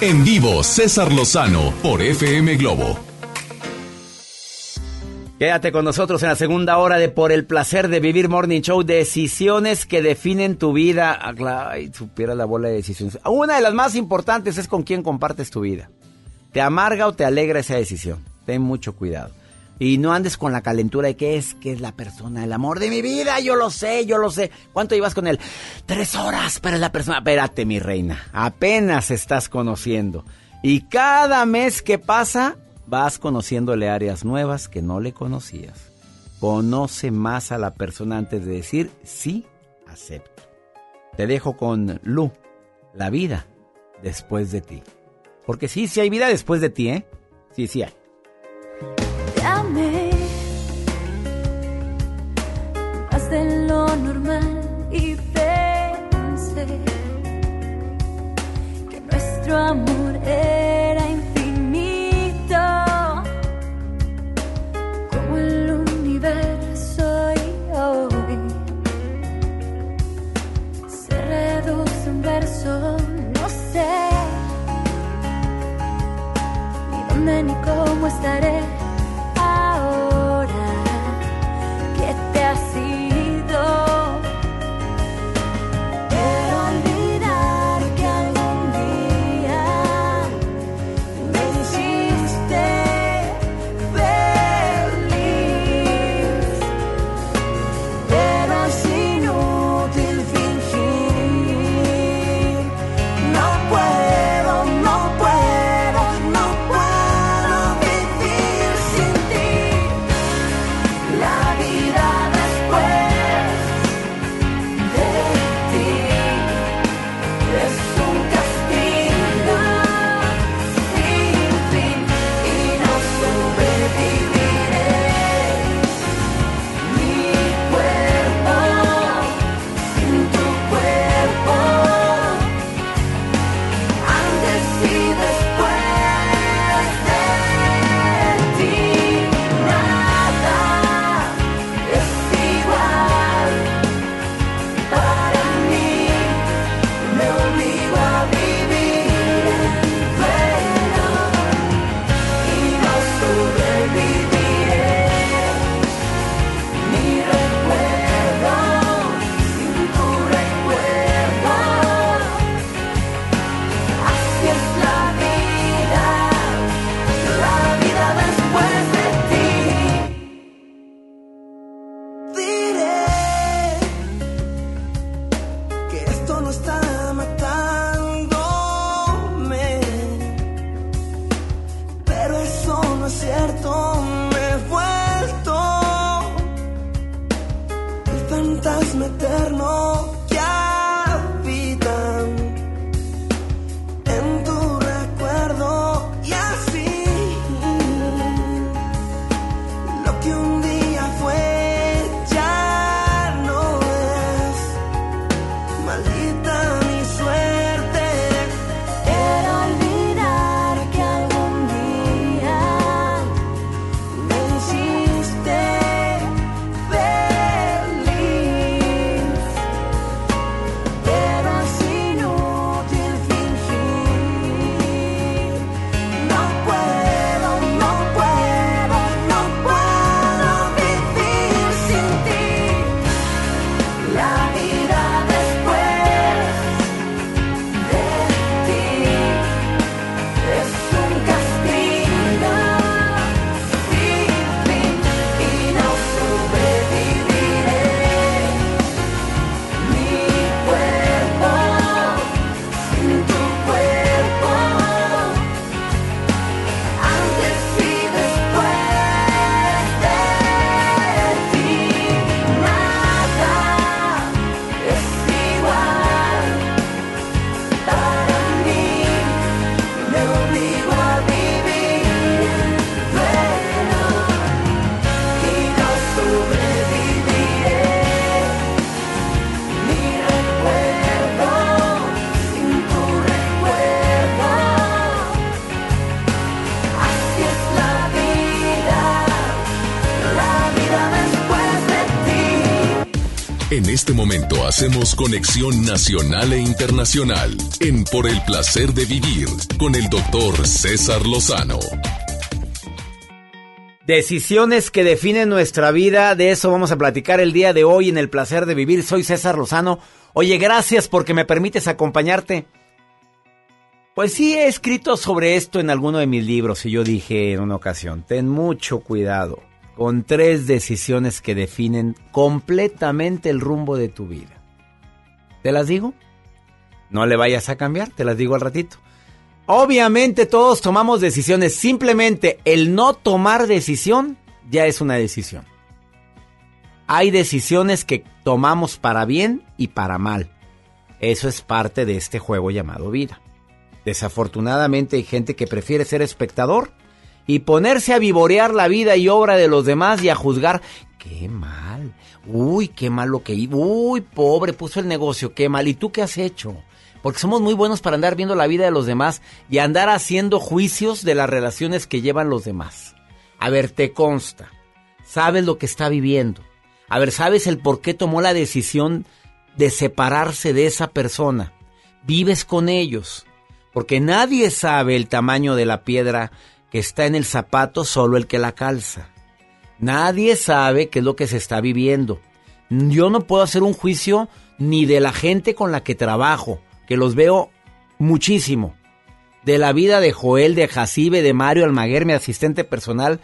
En vivo, César Lozano por FM Globo. Quédate con nosotros en la segunda hora de Por el placer de vivir Morning Show. Decisiones que definen tu vida. Ah, Ay, supiera la bola de decisiones. Una de las más importantes es con quién compartes tu vida. ¿Te amarga o te alegra esa decisión? Ten mucho cuidado. Y no andes con la calentura de que es, que es la persona, el amor de mi vida. Yo lo sé, yo lo sé. ¿Cuánto llevas con él? Tres horas, pero es la persona. Espérate, mi reina. Apenas estás conociendo. Y cada mes que pasa, vas conociéndole áreas nuevas que no le conocías. Conoce más a la persona antes de decir sí, acepto. Te dejo con Lu, la vida después de ti. Porque sí, sí hay vida después de ti, ¿eh? Sí, sí hay. En este momento hacemos conexión nacional e internacional en Por el placer de vivir con el doctor César Lozano. Decisiones que definen nuestra vida, de eso vamos a platicar el día de hoy en el placer de vivir. Soy César Lozano. Oye, gracias porque me permites acompañarte. Pues sí, he escrito sobre esto en alguno de mis libros y yo dije en una ocasión, ten mucho cuidado con tres decisiones que definen completamente el rumbo de tu vida. ¿Te las digo? No le vayas a cambiar, te las digo al ratito. Obviamente todos tomamos decisiones, simplemente el no tomar decisión ya es una decisión. Hay decisiones que tomamos para bien y para mal. Eso es parte de este juego llamado vida. Desafortunadamente hay gente que prefiere ser espectador y ponerse a vivorear la vida y obra de los demás y a juzgar. ¡Qué mal! Uy, qué mal lo que. Uy, pobre, puso el negocio, qué mal. ¿Y tú qué has hecho? Porque somos muy buenos para andar viendo la vida de los demás y andar haciendo juicios de las relaciones que llevan los demás. A ver, te consta. Sabes lo que está viviendo. A ver, sabes el por qué tomó la decisión de separarse de esa persona. Vives con ellos. Porque nadie sabe el tamaño de la piedra que está en el zapato, solo el que la calza. Nadie sabe qué es lo que se está viviendo. Yo no puedo hacer un juicio ni de la gente con la que trabajo, que los veo muchísimo. De la vida de Joel, de Jacibe, de Mario Almaguer, mi asistente personal.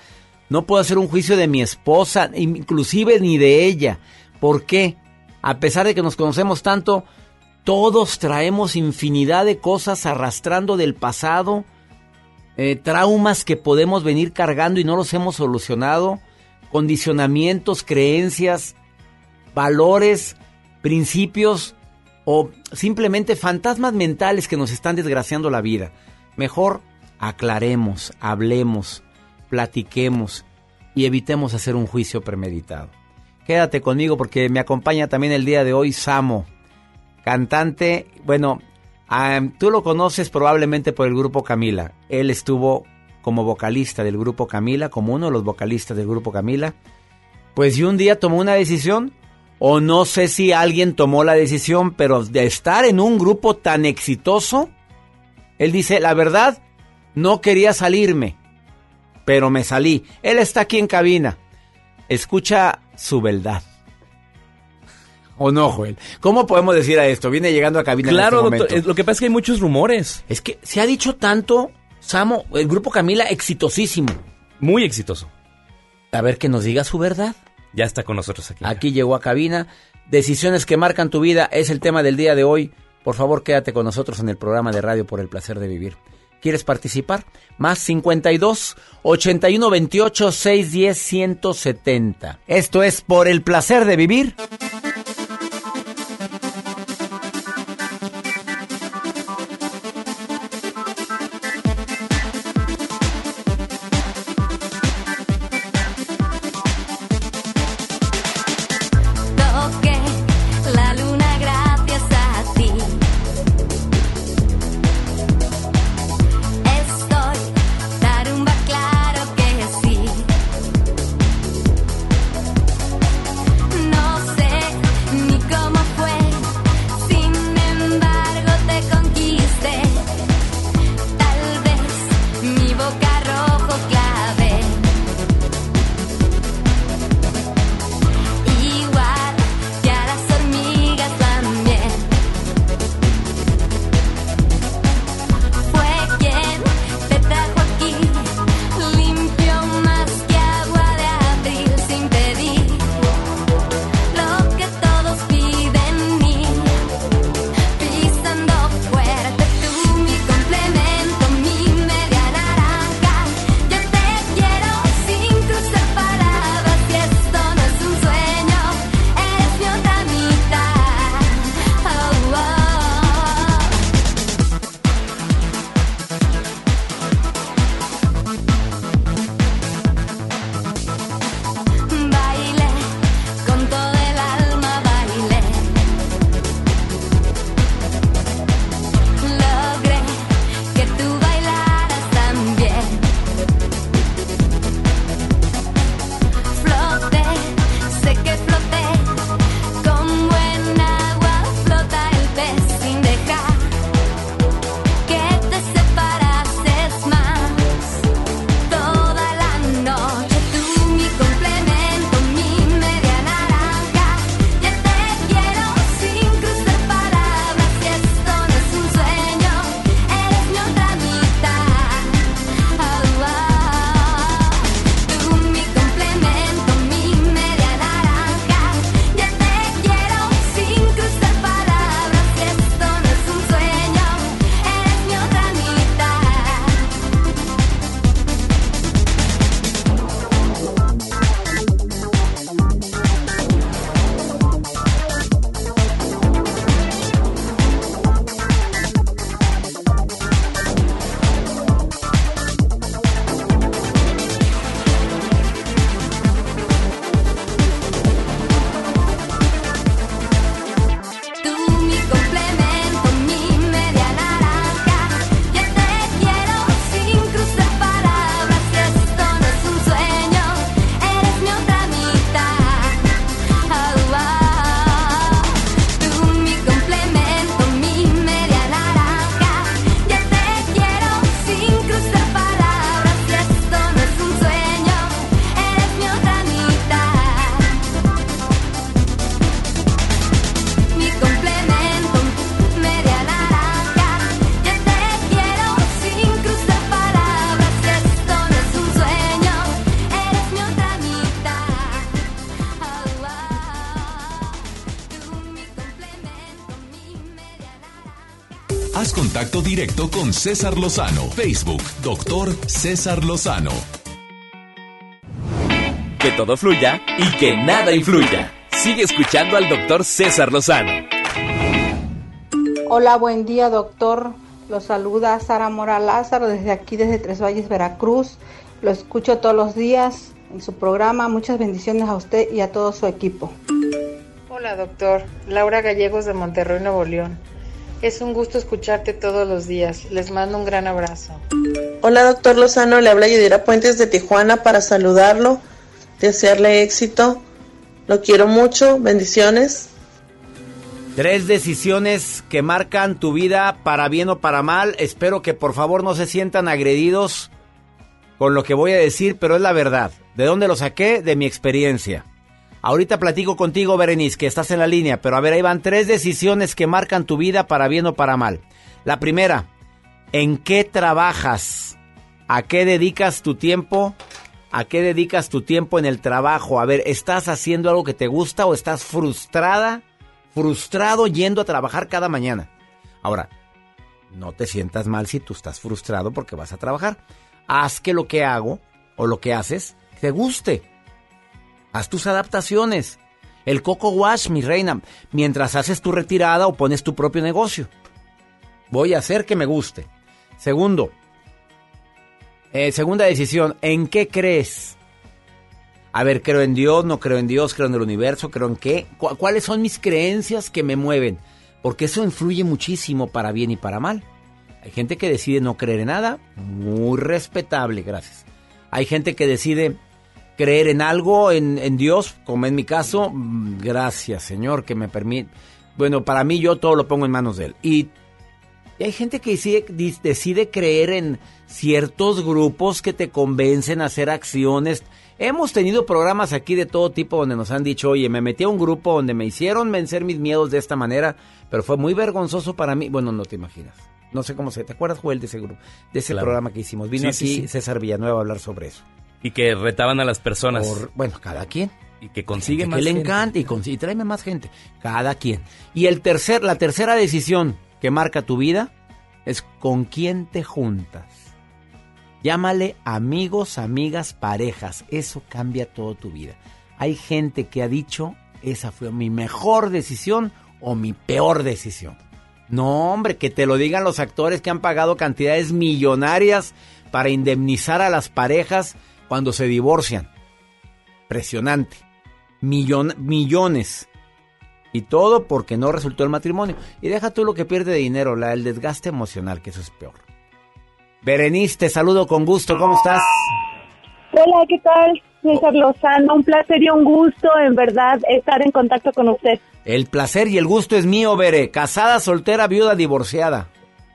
No puedo hacer un juicio de mi esposa, inclusive ni de ella. ¿Por qué? A pesar de que nos conocemos tanto, todos traemos infinidad de cosas arrastrando del pasado, eh, traumas que podemos venir cargando y no los hemos solucionado, condicionamientos, creencias, valores, principios o simplemente fantasmas mentales que nos están desgraciando la vida. Mejor aclaremos, hablemos, platiquemos y evitemos hacer un juicio premeditado. Quédate conmigo porque me acompaña también el día de hoy Samo, cantante, bueno, tú lo conoces probablemente por el grupo Camila. Él estuvo como vocalista del grupo Camila, como uno de los vocalistas del grupo Camila. Pues y un día tomó una decisión, o no sé si alguien tomó la decisión, pero de estar en un grupo tan exitoso, él dice, la verdad, no quería salirme, pero me salí. Él está aquí en cabina. Escucha su verdad. ¿O no, Joel? ¿Cómo podemos decir a esto? Viene llegando a cabina. Claro, en este doctor. Lo que pasa es que hay muchos rumores. Es que se ha dicho tanto, Samo, el grupo Camila, exitosísimo. Muy exitoso. A ver que nos diga su verdad. Ya está con nosotros aquí. Aquí llegó a cabina. Decisiones que marcan tu vida es el tema del día de hoy. Por favor, quédate con nosotros en el programa de radio por el placer de vivir. ¿Quieres participar? Más 52 81 28 610 170. Esto es por el placer de vivir. Directo con César Lozano. Facebook, doctor César Lozano. Que todo fluya y que nada influya. Sigue escuchando al doctor César Lozano. Hola, buen día, doctor. Lo saluda Sara Mora Lázaro desde aquí, desde Tres Valles, Veracruz. Lo escucho todos los días en su programa. Muchas bendiciones a usted y a todo su equipo. Hola, doctor. Laura Gallegos de Monterrey, Nuevo León. Es un gusto escucharte todos los días. Les mando un gran abrazo. Hola, doctor Lozano. Le habla Yadira Puentes de Tijuana para saludarlo, desearle éxito. Lo quiero mucho. Bendiciones. Tres decisiones que marcan tu vida para bien o para mal. Espero que por favor no se sientan agredidos con lo que voy a decir, pero es la verdad. ¿De dónde lo saqué? De mi experiencia. Ahorita platico contigo, Berenice, que estás en la línea, pero a ver, ahí van tres decisiones que marcan tu vida para bien o para mal. La primera, ¿en qué trabajas? ¿A qué dedicas tu tiempo? ¿A qué dedicas tu tiempo en el trabajo? A ver, ¿estás haciendo algo que te gusta o estás frustrada? Frustrado yendo a trabajar cada mañana. Ahora, no te sientas mal si tú estás frustrado porque vas a trabajar. Haz que lo que hago o lo que haces te guste. Haz tus adaptaciones. El coco wash, mi reina, mientras haces tu retirada o pones tu propio negocio. Voy a hacer que me guste. Segundo, eh, segunda decisión, ¿en qué crees? A ver, creo en Dios, no creo en Dios, creo en el universo, creo en qué. ¿Cu- ¿Cuáles son mis creencias que me mueven? Porque eso influye muchísimo para bien y para mal. Hay gente que decide no creer en nada, muy respetable, gracias. Hay gente que decide creer en algo, en, en Dios, como en mi caso, mm, gracias Señor que me permite. Bueno, para mí yo todo lo pongo en manos de Él. Y, y hay gente que decide, decide creer en ciertos grupos que te convencen a hacer acciones. Hemos tenido programas aquí de todo tipo donde nos han dicho, oye, me metí a un grupo donde me hicieron vencer mis miedos de esta manera, pero fue muy vergonzoso para mí. Bueno, no te imaginas. No sé cómo se. ¿Te acuerdas, Joel, de ese grupo, de ese Claro. programa que hicimos? Vino Sí, sí, aquí sí. César Villanueva a hablar sobre eso. Y que retaban a las personas. Por- bueno, cada quien. Y que consigue que más le gente. encanta y, consigue, y tráeme más gente. Cada quien. Y el tercer, la tercera decisión que marca tu vida es con quién te juntas. Llámale amigos, amigas, parejas. Eso cambia toda tu vida. Hay gente que ha dicho, esa fue mi mejor decisión o mi peor decisión. No, hombre, que te lo digan los actores que han pagado cantidades millonarias para indemnizar a las parejas cuando se divorcian. Impresionante. Millon- millones. Y todo porque no resultó el matrimonio. Y deja tú lo que pierde de dinero, la, el desgaste emocional, que eso es peor. Berenice, te saludo con gusto. ¿Cómo estás? Hola, ¿qué tal? César Lozano, un placer y un gusto, en verdad, estar en contacto con usted. El placer y el gusto es mío, Bere. Casada, soltera, viuda, divorciada.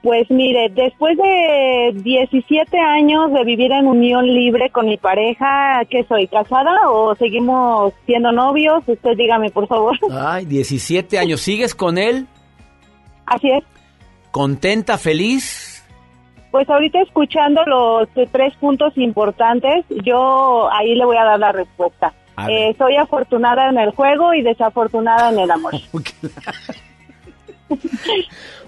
Pues mire, después de 17 años de vivir en unión libre con mi pareja, ¿qué soy? ¿Casada o seguimos siendo novios? Usted dígame, por favor. [LAUGHS] Ay, 17 años. ¿Sigues con él? Así es. ¿Contenta, feliz? Pues ahorita escuchando los tres puntos importantes, yo ahí le voy a dar la respuesta. Eh, soy afortunada en el juego y desafortunada en el amor. [LAUGHS]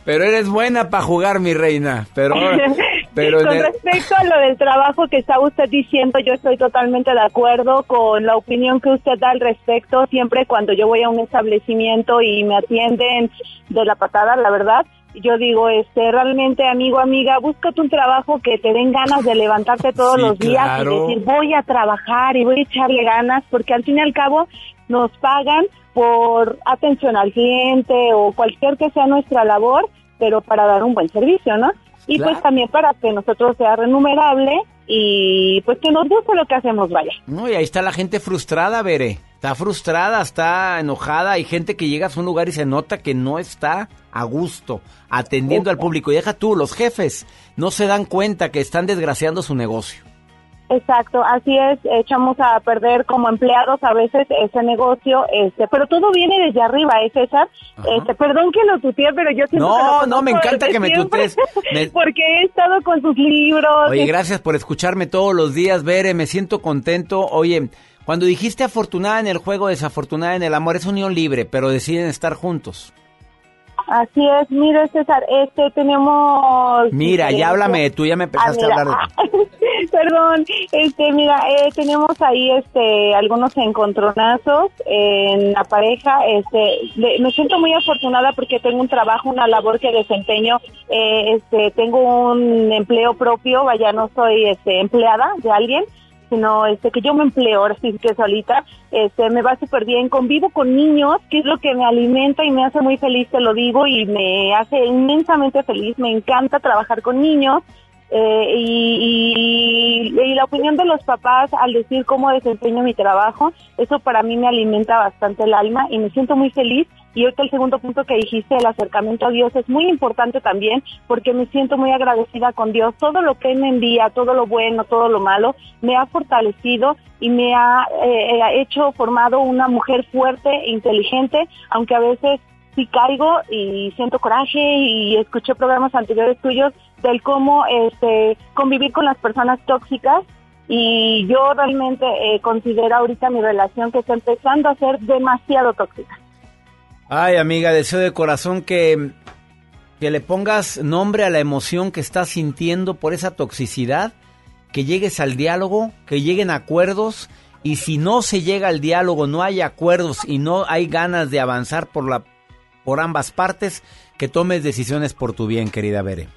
Pero eres buena para jugar, mi reina. Pero, [LAUGHS] pero con respecto a lo del trabajo que está usted diciendo, yo estoy totalmente de acuerdo con la opinión que usted da al respecto. Siempre cuando yo voy a un establecimiento y me atienden de la patada, la verdad, yo digo, este, realmente, amigo, amiga, búscate un trabajo que te den ganas de levantarte todos Sí, los días claro. y decir, voy a trabajar y voy a echarle ganas, porque al fin y al cabo nos pagan por atención al cliente o cualquier que sea nuestra labor, pero para dar un buen servicio, ¿no? Y Claro. pues también para que nosotros sea remunerable y pues que nos guste lo que hacemos, vaya. No, y ahí está la gente frustrada, Bere. Está frustrada, está enojada. Hay gente que llega a un lugar y se nota que no está a gusto atendiendo al público. Y deja tú, los jefes no se dan cuenta que están desgraciando su negocio. Exacto, así es, echamos a perder como empleados a veces ese negocio, este, pero todo viene desde arriba, ¿eh, César? Este, perdón que lo tuteé, pero yo siento No, que lo no, me encanta que me tutees. Me- [LAUGHS] Porque he estado con sus libros. Oye, gracias por escucharme todos los días, Bere. Me siento contento. Oye, cuando dijiste afortunada en el juego, desafortunada en el amor, es unión libre, pero deciden estar juntos. Así es, mire César, este tenemos... Mira, ya háblame, tú ya me empezaste Ah, a mira. hablar de... [LAUGHS] [LAUGHS] Perdón, este, mira, eh, tenemos ahí, este, algunos encontronazos en la pareja. Este, me siento muy afortunada porque tengo un trabajo, una labor que desempeño. eh, este, tengo un empleo propio, vaya, no soy, este, empleada de alguien sino este que yo me empleo ahora sí que solita, este me va súper bien, convivo con niños, que es lo que me alimenta y me hace muy feliz, te lo digo, y me hace inmensamente feliz, me encanta trabajar con niños, eh, y, la opinión de los papás al decir cómo desempeño mi trabajo, eso para mí me alimenta bastante el alma y me siento muy feliz. Y ahorita el segundo punto que dijiste, el acercamiento a Dios, es muy importante también porque me siento muy agradecida con Dios. Todo lo que Él me envía, todo lo bueno, todo lo malo, me ha fortalecido y me ha eh, eh, hecho formado una mujer fuerte e inteligente, aunque a veces sí caigo y siento coraje y escuché programas anteriores tuyos del cómo este convivir con las personas tóxicas y yo realmente eh, considero ahorita mi relación que está empezando a ser demasiado tóxica. Ay, amiga, deseo de corazón que, que le pongas nombre a la emoción que estás sintiendo por esa toxicidad, que llegues al diálogo, que lleguen acuerdos y si no se llega al diálogo, no hay acuerdos y no hay ganas de avanzar por la por ambas partes, que tomes decisiones por tu bien, querida Bere.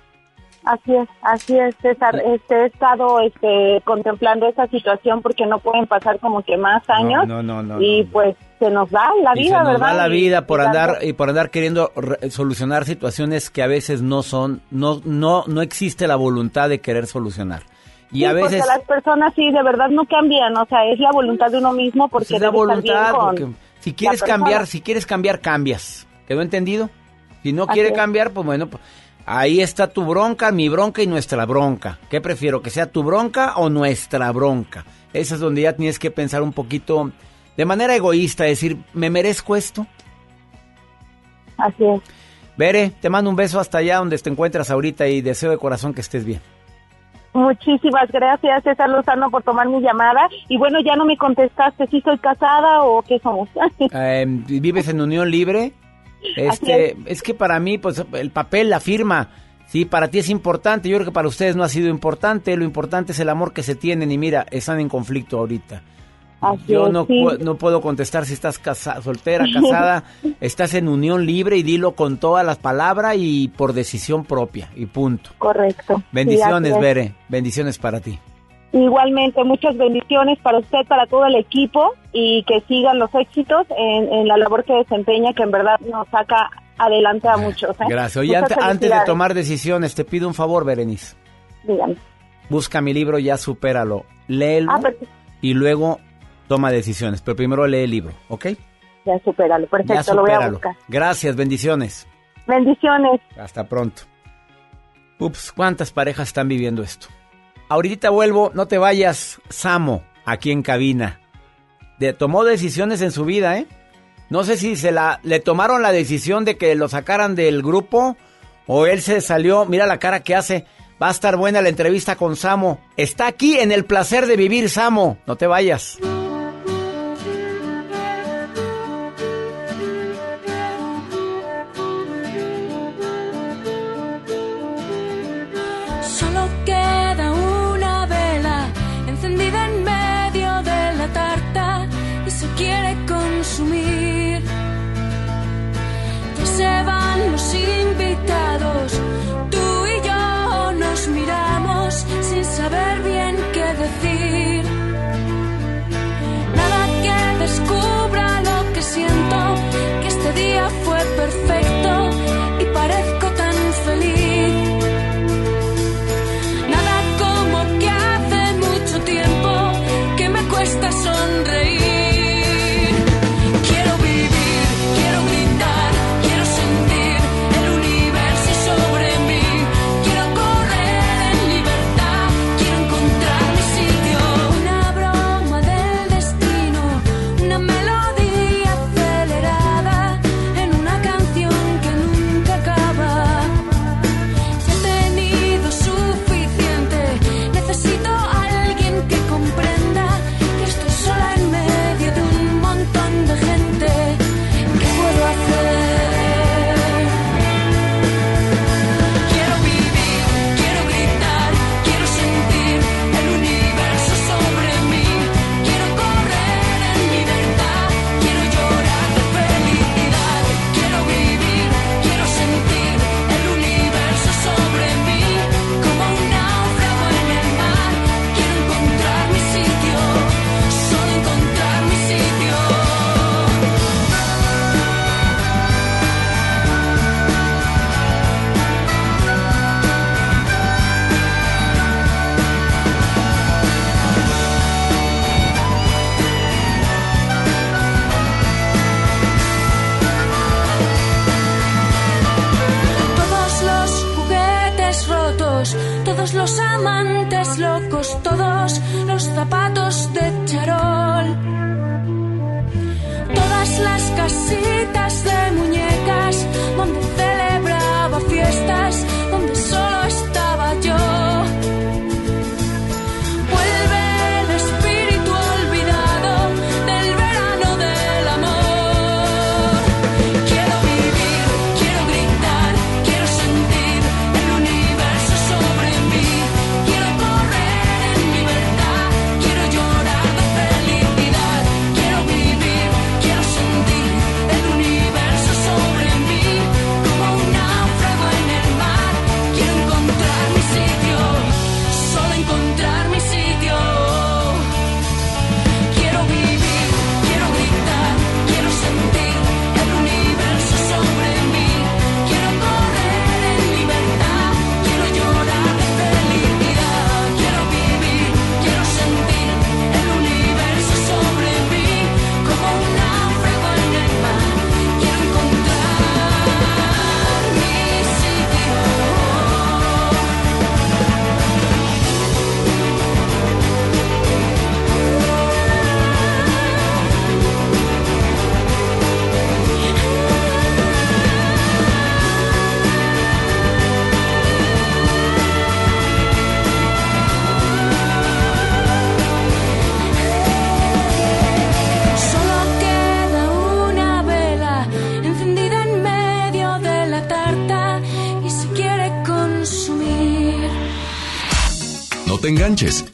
Así es, así es, César. Este, he estado este, contemplando esa situación porque no pueden pasar como que más años no, no, no, y pues se nos da la y vida, se nos ¿verdad? va la Y- vida por y andar tanto- y por andar queriendo solucionar situaciones que a veces no son, no, no, no existe la voluntad de querer solucionar. Y Sí, a veces las personas sí de verdad no cambian, o sea, es la voluntad de uno mismo porque es la bien voluntad, con porque si quieres cambiar, si quieres cambiar, cambias. ¿Quedó entendido? Si no quiere cambiar, pues bueno, pues, ahí está tu bronca, mi bronca y nuestra bronca. ¿Qué prefiero, que sea tu bronca o nuestra bronca? Esa es donde ya tienes que pensar un poquito de manera egoísta, decir, ¿me merezco esto? Así es. Bere, te mando un beso hasta allá donde te encuentras ahorita y deseo de corazón que estés bien. Muchísimas gracias, César Lozano, por tomar mi llamada. Y bueno, ya no me contestaste si soy casada o qué somos. [LAUGHS] Eh, ¿Vives en unión libre? Este, es. que para mí, pues, el papel, la firma, sí, para ti es importante. Yo creo que para ustedes no ha sido importante. Lo importante es el amor que se tienen y mira, están en conflicto ahorita. Así Yo es, no, sí. no puedo contestar si estás casa- soltera, casada, [LAUGHS] estás en unión libre y dilo con todas las palabras y por decisión propia y punto. Correcto. Bendiciones, Sí. Bere, bendiciones para ti. Igualmente, muchas bendiciones para usted, para todo el equipo y que sigan los éxitos en, en la labor que desempeña, que en verdad nos saca adelante a muchos. ¿eh? Gracias. Oye, antes de tomar decisiones, te pido un favor, Berenice. Dígame. Busca mi libro, ya supéralo. Léelo Ah, y luego toma decisiones. Pero primero lee el libro, ¿ok? Ya supéralo. Perfecto, ya lo voy a buscar. Gracias, bendiciones. Bendiciones. Hasta pronto. Ups, ¿cuántas parejas están viviendo esto? Ahorita vuelvo, no te vayas, Samo, aquí en cabina. De, tomó decisiones en su vida, ¿eh? No sé si se la le tomaron la decisión de que lo sacaran del grupo o él se salió. Mira la cara que hace. Va a estar buena la entrevista con Samo. Está aquí en el placer de vivir, Samo. No te vayas.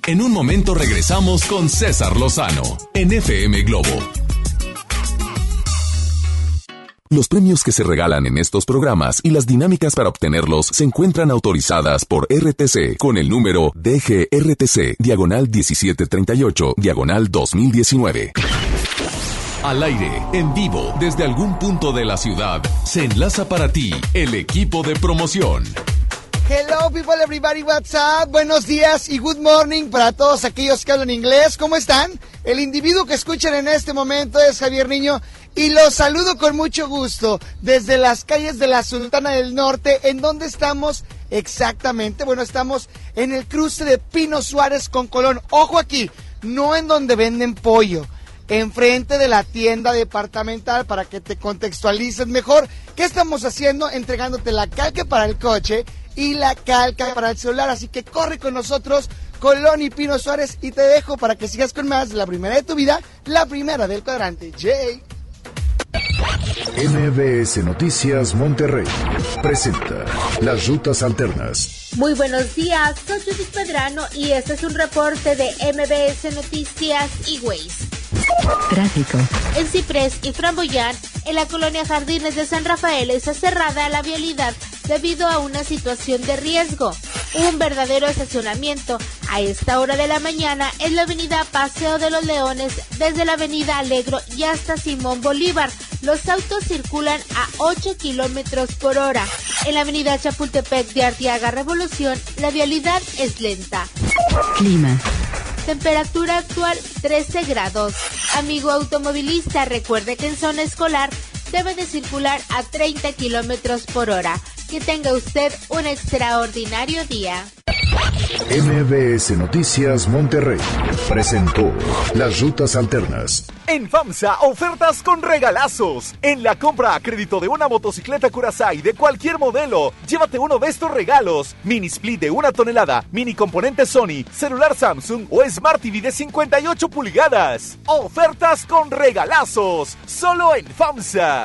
En un momento regresamos con César Lozano en FM Globo. Los premios que se regalan en estos programas y las dinámicas para obtenerlos se encuentran autorizadas por RTC con el número DGRTC, diagonal 1738, diagonal 2019. Al aire, en vivo, desde algún punto de la ciudad, se enlaza para ti el equipo de promoción. Hello people everybody, what's up? Buenos días y good morning para todos aquellos que hablan inglés. ¿Cómo están? El individuo que escuchan en este momento es Javier Niño y los saludo con mucho gusto desde las calles de la Sultana del Norte, en donde estamos exactamente. Bueno, estamos en el cruce de Pino Suárez con Colón. Ojo aquí, no en donde venden pollo enfrente de la tienda departamental para que te contextualices mejor. ¿Qué estamos haciendo? Entregándote la calca para el coche y la calca para el celular. Así que corre con nosotros, Colón y Pino Suárez, y te dejo para que sigas con más la primera de tu vida, la primera del cuadrante. Jay. MBS Noticias Monterrey presenta Las Rutas Alternas. Muy buenos días, soy Judith Pedrano y este es un reporte de MBS Noticias y Waze. Tráfico. En Ciprés y Framboyán, en la colonia Jardines de San Rafael, está cerrada la vialidad debido a una situación de riesgo. Un verdadero estacionamiento a esta hora de la mañana en la avenida Paseo de los Leones, desde la avenida Alegro y hasta Simón Bolívar. Los autos circulan a 8 kilómetros por hora. En la avenida Chapultepec de Artiaga Revolución, la vialidad es lenta. Clima. Temperatura actual 13 grados. Amigo automovilista, recuerde que en zona escolar debe de circular a 30 kilómetros por hora. Que tenga usted un extraordinario día. MBS Noticias Monterrey presentó Las Rutas Alternas. En FAMSA, ofertas con regalazos. En la compra a crédito de una motocicleta Curaçao de cualquier modelo, llévate uno de estos regalos. Mini split de una tonelada, mini componente Sony, celular Samsung o Smart TV de 58 pulgadas. Ofertas con regalazos. Solo en FAMSA.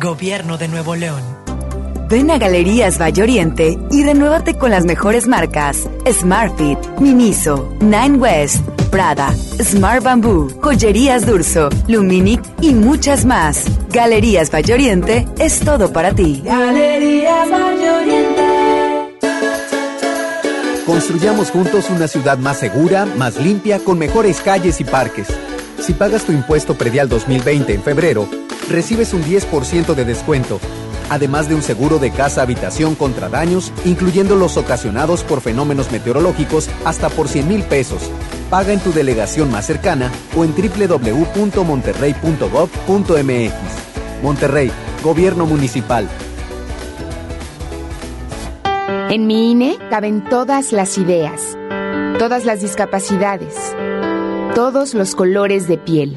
Gobierno de Nuevo León. Ven a Galerías Valle Oriente y renuévate con las mejores marcas Smartfit, Miniso, Nine West, Prada, Smart Bamboo, Joyerías Durso, Luminic y muchas más. Galerías Valle Oriente es todo para ti. Galerías Valle Oriente. Construyamos juntos una ciudad más segura, más limpia, con mejores calles y parques. Si pagas tu impuesto predial 2020 en febrero, recibes un 10% de descuento, además de un seguro de casa-habitación contra daños, incluyendo los ocasionados por fenómenos meteorológicos, hasta por 100 mil pesos. Paga en tu delegación más cercana o en www.monterrey.gov.mx. Monterrey, Gobierno Municipal. En mi INE caben todas las ideas, todas las discapacidades, todos los colores de piel.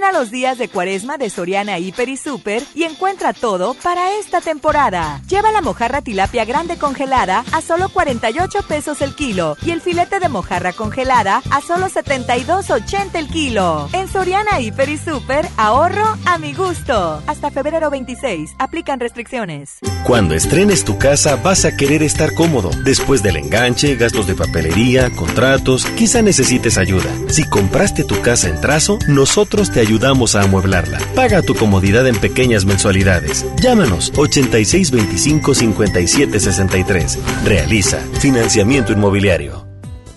Los días de cuaresma de Soriana Hiper y Super y encuentra todo para esta temporada. Lleva la mojarra tilapia grande congelada a solo 48 pesos el kilo y el filete de mojarra congelada a solo 72.80 el kilo. En Soriana Hiper y Super, ahorro a mi gusto. Hasta febrero 26, aplican restricciones. Cuando estrenes tu casa vas a querer estar cómodo. Después del enganche, gastos de papelería, contratos, quizá necesites ayuda. Si compraste tu casa en trazo, nosotros te ayudamos a amueblarla. Paga tu comodidad en pequeñas mensualidades. Llámanos 8625-5763. Realiza financiamiento inmobiliario.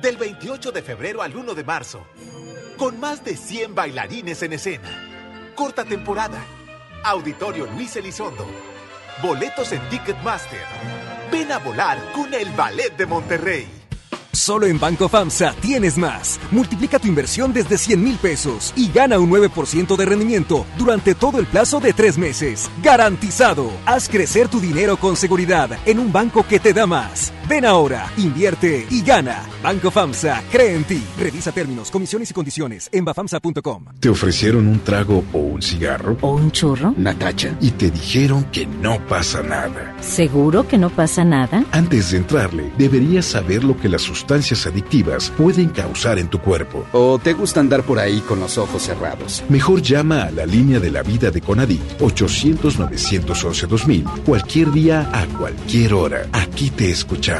Del 28 de febrero al 1 de marzo. Con más de 100 bailarines en escena. Corta temporada. Auditorio Luis Elizondo. Boletos en Ticketmaster. Ven a volar con el Ballet de Monterrey. Solo en Banco FAMSA tienes más. Multiplica tu inversión desde 100 mil pesos y gana un 9% de rendimiento durante todo el plazo de tres meses. ¡Garantizado! Haz crecer tu dinero con seguridad en un banco que te da más. Ven ahora, invierte y gana. Banco FAMSA cree en ti. Revisa términos, comisiones y condiciones en bafamsa.com. ¿Te ofrecieron un trago o un cigarro? ¿O un churro? Natacha. Y te dijeron que no pasa nada. ¿Seguro que no pasa nada? Antes de entrarle, deberías saber lo que las sustancias adictivas pueden causar en tu cuerpo. ¿O te gusta andar por ahí con los ojos cerrados? Mejor llama a la línea de la vida de Conadic 800-911-2000 cualquier día a cualquier hora. Aquí te escuchamos.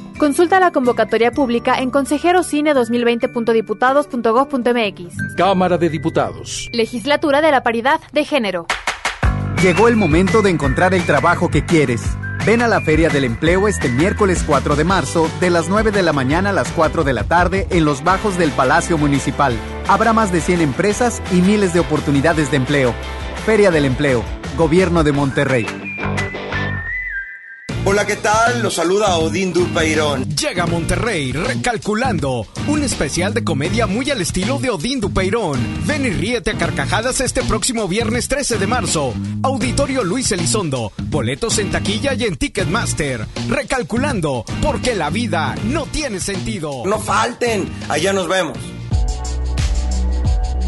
Consulta la convocatoria pública en consejerocine2020.diputados.gov.mx. Cámara de Diputados. Legislatura de la Paridad de Género. Llegó el momento de encontrar el trabajo que quieres. Ven a la Feria del Empleo este miércoles 4 de marzo, de las 9 de la mañana a las 4 de la tarde, en los bajos del Palacio Municipal. Habrá más de 100 empresas y miles de oportunidades de empleo. Feria del Empleo, Gobierno de Monterrey. Hola, ¿qué tal? Los saluda Odín Dupeirón. Llega a Monterrey recalculando un especial de comedia muy al estilo de Odín Dupeirón. Ven y ríete a carcajadas este próximo viernes 13 de marzo. Auditorio Luis Elizondo. Boletos en taquilla y en Ticketmaster. Recalculando, porque la vida no tiene sentido. No falten, allá nos vemos.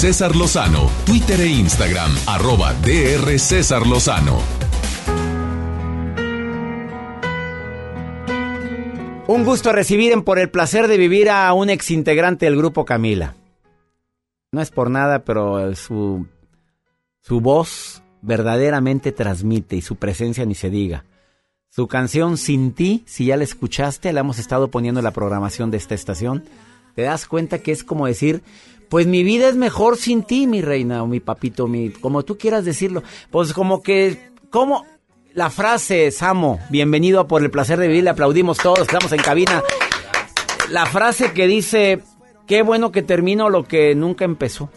César Lozano, Twitter e Instagram, arroba DR César Lozano. Un gusto recibir en Por el placer de vivir a un ex integrante del grupo Camila. No es por nada, pero su, su voz verdaderamente transmite y su presencia ni se diga. Su canción Sin ti, si ya la escuchaste, la hemos estado poniendo en la programación de esta estación. Te das cuenta que es como decir, pues mi vida es mejor sin ti, mi reina o mi papito, mi, como tú quieras decirlo. Pues como que, como la frase, Samo, bienvenido por el placer de vivir, le aplaudimos todos, estamos en cabina. La frase que dice, qué bueno que termino lo que nunca empezó.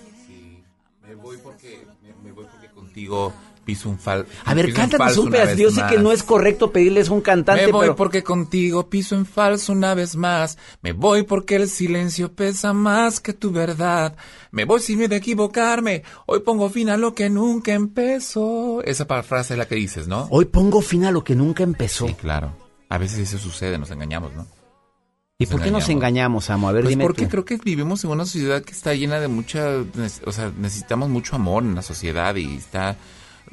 Me voy porque, me voy porque contigo piso un fal. A ver, un cántanos un una pedacito. vez Yo sé que no es correcto pedirles un cantante, Me voy pero... porque contigo piso en falso una vez más. Me voy porque el silencio pesa más que tu verdad. Me voy sin miedo a equivocarme. Hoy pongo fin a lo que nunca empezó. Esa frase es la que dices, ¿no? Hoy pongo fin a lo que nunca empezó. Sí, claro. A veces eso sucede, nos engañamos, ¿no? ¿Y por qué nos engañamos, Amo? A ver, Pues dime porque tú. creo que vivimos en una sociedad que está llena de mucha, o sea, necesitamos mucho amor en la sociedad y está,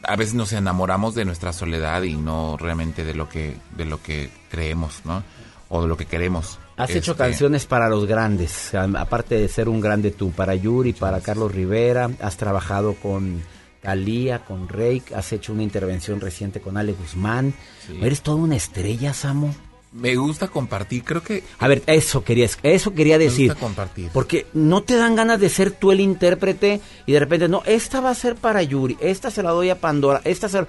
a veces nos enamoramos de nuestra soledad y no realmente de lo que, de lo que creemos, ¿no? O de lo que queremos. Has hecho Este, canciones para los grandes, aparte de ser un grande tú, para Yuri, para Carlos Rivera, has trabajado con Talía, con Rake, has hecho una intervención reciente con Ale Guzmán. Eres toda una estrella, Samo. Me gusta compartir, creo que A ver, eso quería, eso quería me decir. gusta compartir. Porque no te dan ganas de ser tú el intérprete y de repente, no, esta va a ser para Yuri, esta se la doy a Pandora, esta se...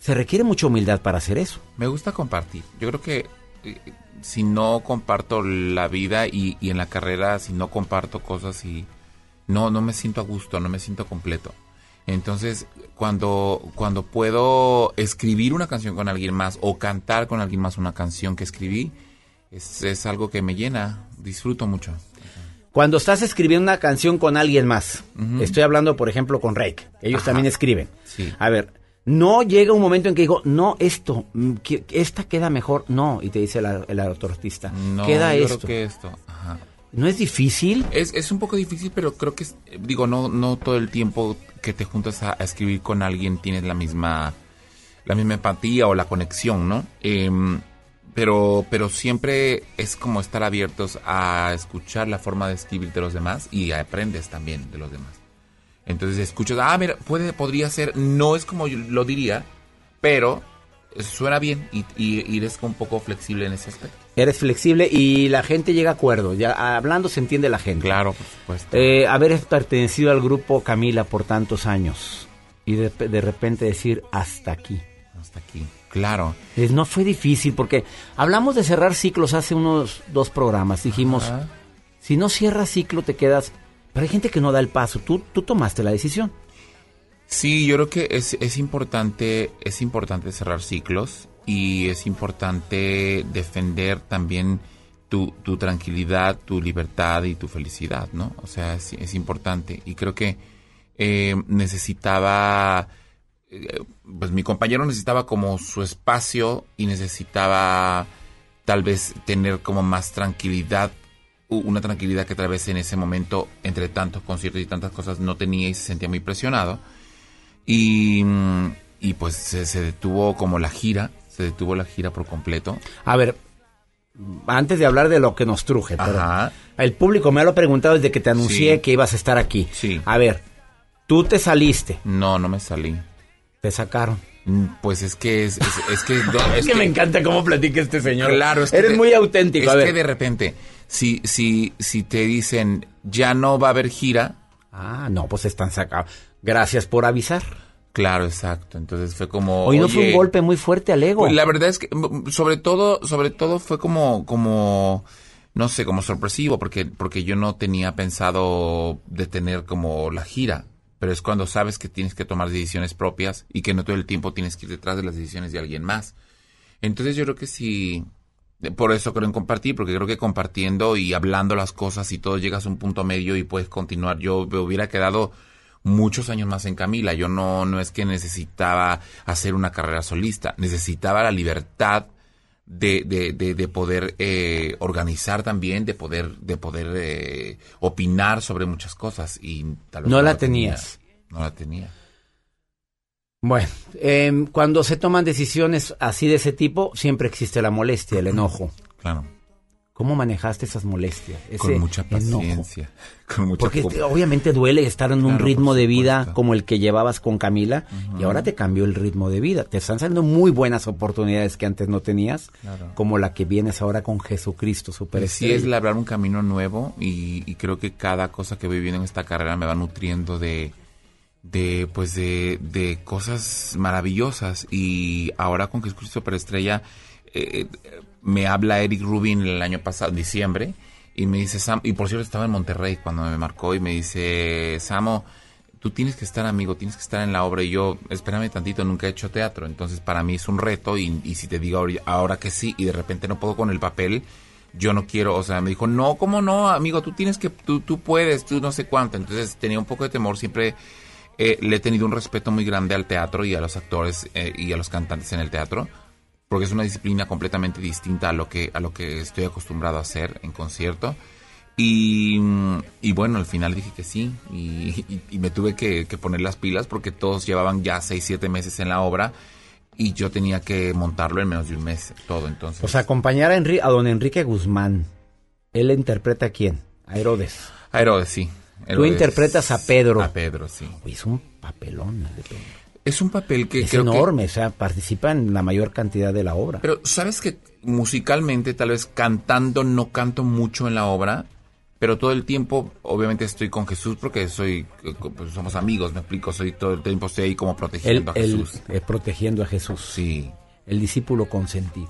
Se requiere mucha humildad para hacer eso. Me gusta compartir. Yo creo que eh, si no comparto la vida y, y en la carrera, si no comparto cosas y no, no me siento a gusto, no me siento completo. Entonces, cuando, cuando puedo escribir una canción con alguien más o cantar con alguien más una canción que escribí, es, es algo que me llena, disfruto mucho. Cuando estás escribiendo una canción con alguien más, estoy hablando, por ejemplo, con Rake, ellos Ajá. también escriben. Sí. A ver, no llega un momento en que digo, no, esto, mm, que- esta queda mejor, no, y te dice el, el artista, No, queda yo esto. creo que esto. Ajá. ¿No es difícil? Es, es un poco difícil, pero creo que, es- digo, no, no todo el tiempo que te juntas a, escribir con alguien tienes la misma, la misma empatía o la conexión, ¿no? Em, pero, pero siempre es como estar abiertos a escuchar la forma de escribir de los demás y aprendes también de los demás. Entonces escuchas, ah, mira, puede, podría ser, no es como yo lo diría, pero suena bien y, y eres un poco flexible en ese aspecto. Eres flexible y la gente llega a acuerdo. Ya hablando se entiende la gente. Claro, por supuesto. Eh, haber pertenecido al grupo Camila por tantos años y de, de repente decir hasta aquí. Hasta aquí. Claro. Es- no fue difícil porque hablamos de cerrar ciclos hace unos dos programas. Dijimos, Ajá. si no cierras ciclo te quedas. Pero hay gente que no da el paso. Tú, tú tomaste la decisión. Sí, yo creo que es, es importante, es importante cerrar ciclos y es importante defender también tu, tu tranquilidad, tu libertad y tu felicidad, ¿no? O sea, es, importante. Y creo que eh, necesitaba, eh, pues mi compañero necesitaba como su espacio y necesitaba tal vez tener como más tranquilidad, una tranquilidad que tal vez en ese momento, entre tantos conciertos y tantas cosas, no tenía y se sentía muy presionado. Y, y pues se detuvo como la gira, se detuvo la gira por completo. A ver, antes de hablar de lo que nos truje, pero el público me lo ha preguntado desde que te anuncié Sí. que ibas a estar aquí. Sí. A ver, tú te saliste, No, no me salí. te sacaron. Mm, Pues es que es, es, es que, [LAUGHS] no, Es que me encanta cómo platica este señor. Claro, es que Eres muy auténtico. Es a ver. que de repente, si, si, si te dicen ya no va a haber gira, Ah, no, pues están sacados. Gracias por avisar. Claro, exacto. Entonces fue como. Hoy no fue un golpe muy fuerte al ego. Pues la verdad es que sobre todo, sobre todo fue como, como, no sé, como sorpresivo, porque, porque yo no tenía pensado detener como la gira. Pero es cuando sabes que tienes que tomar decisiones propias y que no todo el tiempo tienes que ir detrás de las decisiones de alguien más. Entonces yo creo que sí, por eso creo en compartir, porque creo que compartiendo y hablando las cosas y todo llegas a un punto medio y puedes continuar. Yo me hubiera quedado muchos años más en Camila. Yo no, no es que necesitaba hacer una carrera solista, necesitaba la libertad de, de, de, de poder eh, organizar también, de poder, de poder eh, opinar sobre muchas cosas y tal vez No la tenía. tenías. No la tenía. Bueno, em, cuando se toman decisiones así de ese tipo, siempre existe la molestia, el enojo. Claro. ¿Cómo manejaste esas molestias? Ese Con mucha paciencia. Con mucha Porque obviamente duele estar en un ritmo de vida como el que llevabas con Camila y ahora te cambió el ritmo de vida. Te están saliendo muy buenas oportunidades que antes no tenías, Claro. como la que vienes ahora con Jesucristo, super sí es labrar un camino nuevo y, y creo que cada cosa que voy viviendo en esta carrera me va nutriendo de, de pues de, de cosas maravillosas y ahora con Jesucristo Superestrella eh, eh, me habla Eric Rubin el año pasado, diciembre, y me dice Sam, y por cierto estaba en Monterrey cuando me marcó y me dice Samo, tú tienes que estar amigo, tienes que estar en la obra y yo, espérame tantito, nunca he hecho teatro, entonces para mí es un reto y, si te digo ahora que sí y de repente no puedo con el papel, yo no quiero, o sea, me dijo, no, ¿cómo no, amigo? Tú tienes que, tú, tú puedes, tú no sé cuánto, entonces tenía un poco de temor, siempre eh, le he tenido un respeto muy grande al teatro y a los actores eh, y a los cantantes en el teatro, porque es una disciplina completamente distinta a lo que, a lo que estoy acostumbrado a hacer en concierto. Y, y bueno, al final dije que sí y, y- y me tuve que, que poner las pilas porque todos llevaban ya 6, 7 meses en la obra y yo tenía que montarlo en menos de un mes, todo entonces. Pues acompañar a, Enri- a don Enrique Guzmán. Él interpreta a quién? A Herodes. A Herodes, sí. Tú Herodes. interpretas a Pedro. A Pedro, sí. Es un papelón. el de Pedro. Es un papel que Es creo que- enorme, o sea, participa en la mayor cantidad de la obra. Pero sabes que musicalmente, tal vez cantando, no canto mucho en la obra, pero todo el tiempo, obviamente estoy con Jesús porque soy, pues, somos amigos, me explico, soy todo el tiempo estoy ahí como protegiendo a Jesús. eh, protegiendo a Jesús. Sí. El discípulo consentido.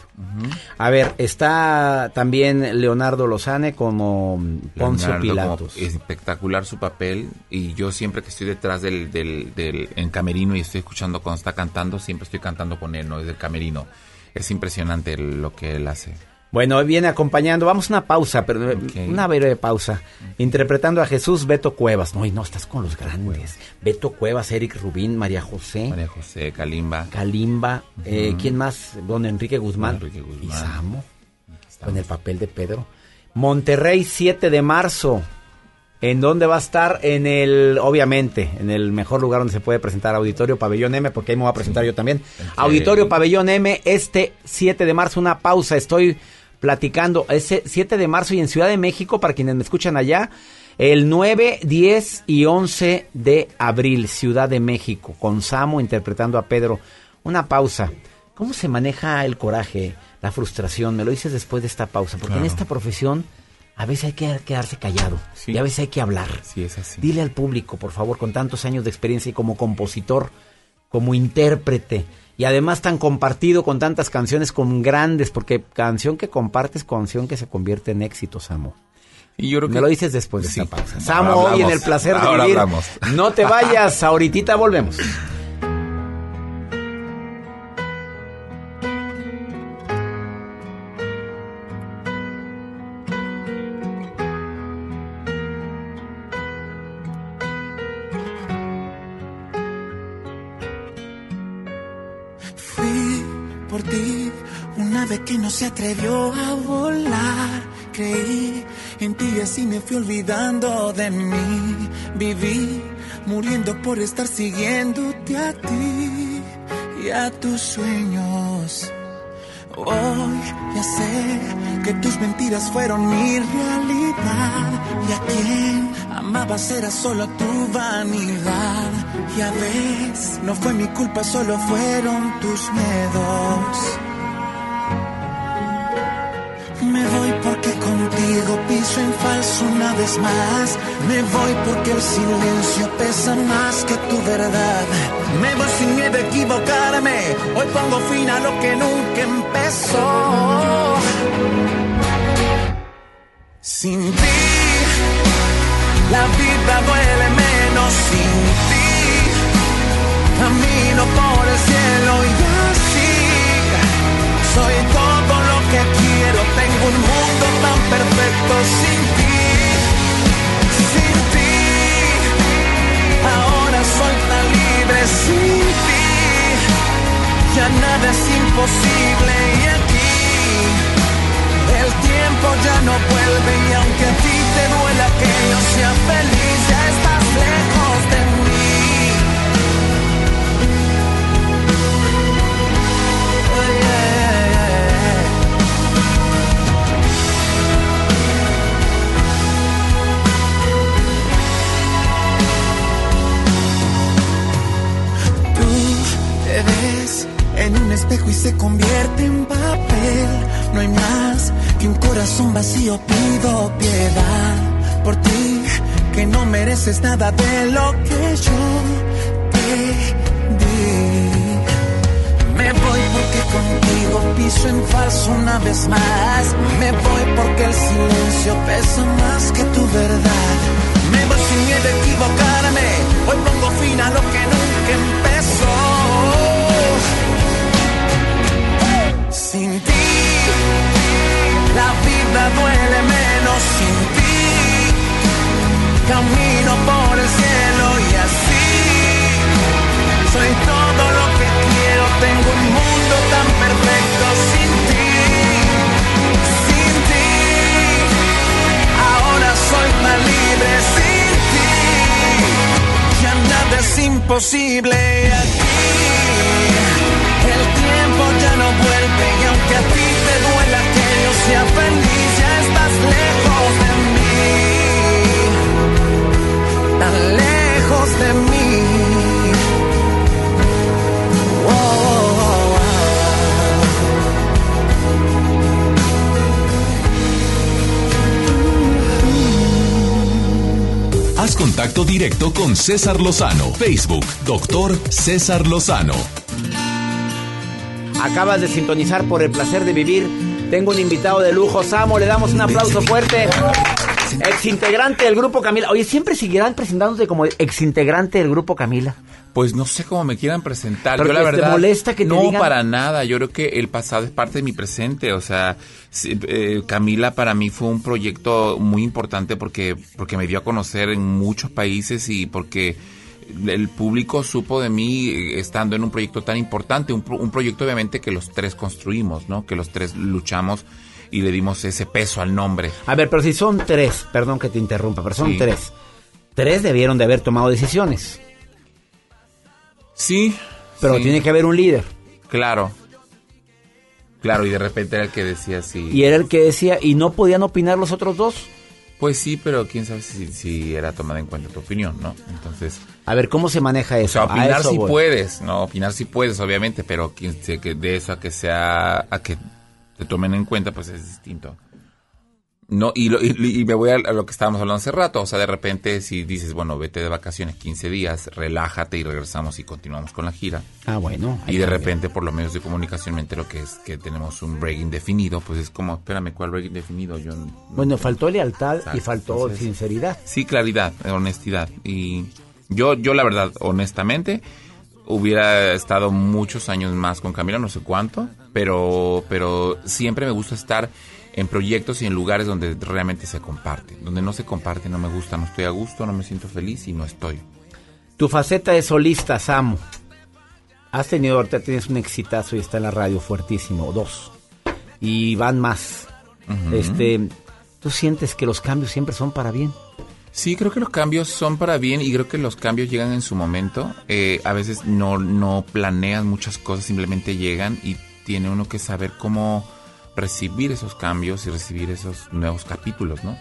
A ver, está también Leonardo Lozane como Poncio Pilatos. como espectacular su papel y yo siempre que estoy detrás del, del, del en camerino y estoy escuchando cuando está cantando, siempre estoy cantando con él, ¿no? Desde el camerino. Es impresionante lo que él hace. Bueno, viene acompañando, vamos a una pausa, pero eh, una breve pausa. Interpretando a Jesús, Beto Cuevas. No, y no, estás con los grandes. Beto Cuevas, Eric Rubín, María José. María José, Kalimba. Kalimba. eh. ¿Quién más? Don Enrique Guzmán. Enrique Guzmán. Y Samo. Con el papel de Pedro. Monterrey, 7 de marzo. ¿En dónde va a estar? En el, obviamente, en el mejor lugar donde se puede presentar Auditorio Pabellón M, porque ahí me voy a presentar yo también. Auditorio Pabellón M, este 7 de marzo, una pausa. Estoy platicando ese 7 de marzo y en Ciudad de México, para quienes me escuchan allá, el 9, 10 y 11 de abril, Ciudad de México, con Samo interpretando a Pedro. Una pausa. ¿Cómo se maneja el coraje, la frustración? Me lo dices después de esta pausa, porque en esta profesión a veces hay que quedarse callado y a veces hay que hablar. Sí, es así. Dile al público, por favor, con tantos años de experiencia y como compositor, como intérprete y además tan compartido con tantas canciones con grandes, porque canción que compartes, canción que se convierte en éxito, Samo. Y yo creo Me que- lo dices después de Sí. esta pausa. Samo, hoy en el placer de vivir. hablamos. No te vayas, ahorita volvemos. No se atrevió a volar. Creí en ti y así me fui olvidando de mí. Viví muriendo por estar siguiéndote a ti y a tus sueños. Hoy ya sé que tus mentiras fueron mi realidad y a quien amabas era solo tu vanidad. Y a veces no fue mi culpa, solo fueron tus miedos. Piso en falso una vez más. Me voy porque el silencio pesa más que tu verdad. Me voy sin miedo a equivocarme. Hoy pongo fin a lo que nunca empezó. Sin ti, la vida duele menos sin ti. Camino por el cielo y así soy todo lo que quiero. Un mundo tan perfecto sin ti, sin ti. Ahora soy tan libre sin ti. Ya nada es imposible y aquí el tiempo ya no vuelve y aunque a ti te duela que yo sea feliz, ya estás lejos de mí. Ves en un espejo y se convierte en papel. No hay más que un corazón vacío. Pido piedad por ti, que no mereces nada de lo que yo te di. Me voy porque contigo piso en falso una vez más. Me voy porque el silencio pesa más que tu verdad. Me voy sin miedo a equivocarme. Hoy pongo fin a lo que nunca empezó. Sin ti, la vida duele menos sin ti. Camino por el cielo y así soy todo lo que quiero. Tengo un mundo tan perfecto sin ti, sin ti. Ahora soy tan libre es imposible aquí. El tiempo ya no vuelve y aunque a ti te duela que yo sea feliz, ya estás lejos de mí. Tan lejos de mí. Contacto directo con César Lozano. Facebook, doctor César Lozano. Acabas de sintonizar por el placer de vivir. Tengo un invitado de lujo, Samo, le damos un aplauso fuerte. Exintegrante del grupo Camila. Oye, ¿siempre seguirán presentándose como exintegrante del grupo Camila? Pues no sé cómo me quieran presentar. Pero yo la que te verdad molesta que te no digan- para nada. Yo creo que el pasado es parte de mi presente. O sea, eh, Camila para mí fue un proyecto muy importante porque porque me dio a conocer en muchos países y porque el público supo de mí eh, estando en un proyecto tan importante, un, un proyecto obviamente que los tres construimos, ¿no? Que los tres luchamos y le dimos ese peso al nombre. A ver, pero si son tres, perdón que te interrumpa, pero son Sí. tres. Tres debieron de haber tomado decisiones. Sí. Pero sí. tiene que haber un líder. Claro. Claro, y de repente era el que decía así. Y era el que decía, y no podían opinar los otros dos. Pues sí, pero quién sabe si, si era tomada en cuenta tu opinión, ¿no? Entonces... A ver, ¿cómo se maneja eso? O sea, opinar eso si voy. puedes, no, opinar si puedes, obviamente, pero que de eso a que sea, a que te tomen en cuenta, pues es distinto. No, y, lo- y, y me voy a, a lo que estábamos hablando hace rato, o sea, de repente si dices, bueno, vete de vacaciones 15 días, relájate y regresamos y continuamos con la gira. Ah, bueno. Y de repente por los medios de comunicación me entero que es que tenemos un break indefinido, pues es como, espérame, ¿cuál break indefinido? Yo no- Bueno, faltó lealtad y faltó entonces- sinceridad. Sí, claridad, honestidad. Y yo, yo la verdad, honestamente, hubiera estado muchos años más con Camila, no sé cuánto, pero, pero siempre me gusta estar en proyectos y en lugares donde realmente se comparte. Donde no se comparte, no me gusta, no estoy a gusto, no me siento feliz y no estoy. Tu faceta de solista, Samu. Has tenido, ahorita tienes un exitazo y está en la radio fuertísimo, dos. Y van más. Este, ¿tú sientes que los cambios siempre son para bien? Sí, creo que los cambios son para bien y creo que los cambios llegan en su momento. Eh, a veces no, no planeas muchas cosas, simplemente llegan y tiene uno que saber cómo recibir esos cambios y recibir esos nuevos capítulos, ¿no?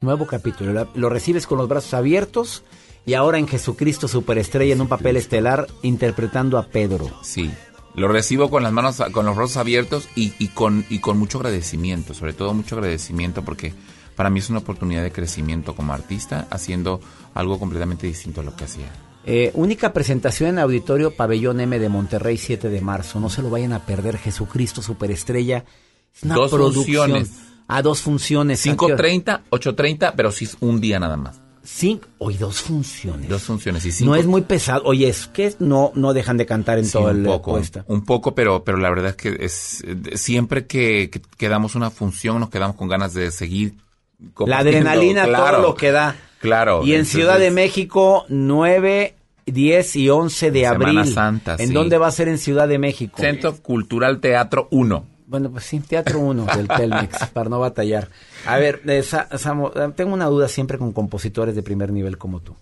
Nuevo capítulo. Lo recibes con los brazos abiertos y ahora en Jesucristo Superestrella en un papel estelar interpretando a Pedro. Sí. Lo recibo con las manos, con los brazos abiertos y, y con, y con mucho agradecimiento, sobre todo mucho agradecimiento porque para mí es una oportunidad de crecimiento como artista haciendo algo completamente distinto a lo que hacía. Eh, única presentación en Auditorio Pabellón M de Monterrey 7 de marzo. No se lo vayan a perder. Jesucristo Superestrella. Es una Dos producción. funciones. A dos funciones. ¿A qué hora? 5.30, 8.30, pero sí es un día nada más. Cinco, hoy dos funciones. Dos funciones y cinco. No es muy pesado. Oye, es que no, no dejan de cantar en Sí, todo el poco, puesta. un poco, pero, pero la verdad es que es siempre que, que, que damos una función nos quedamos con ganas de seguir. La adrenalina, claro, todo lo que da. Claro. Y en entonces, Ciudad de México, 9, 10 y 11 de Semana abril. Santa, ¿En sí. dónde va a ser en Ciudad de México? Centro Cultural Teatro 1. Bueno, pues sí, Teatro 1 del Telmex, [LAUGHS] para no batallar. A ver, eh, Samo, eh, tengo una duda siempre con compositores de primer nivel como tú.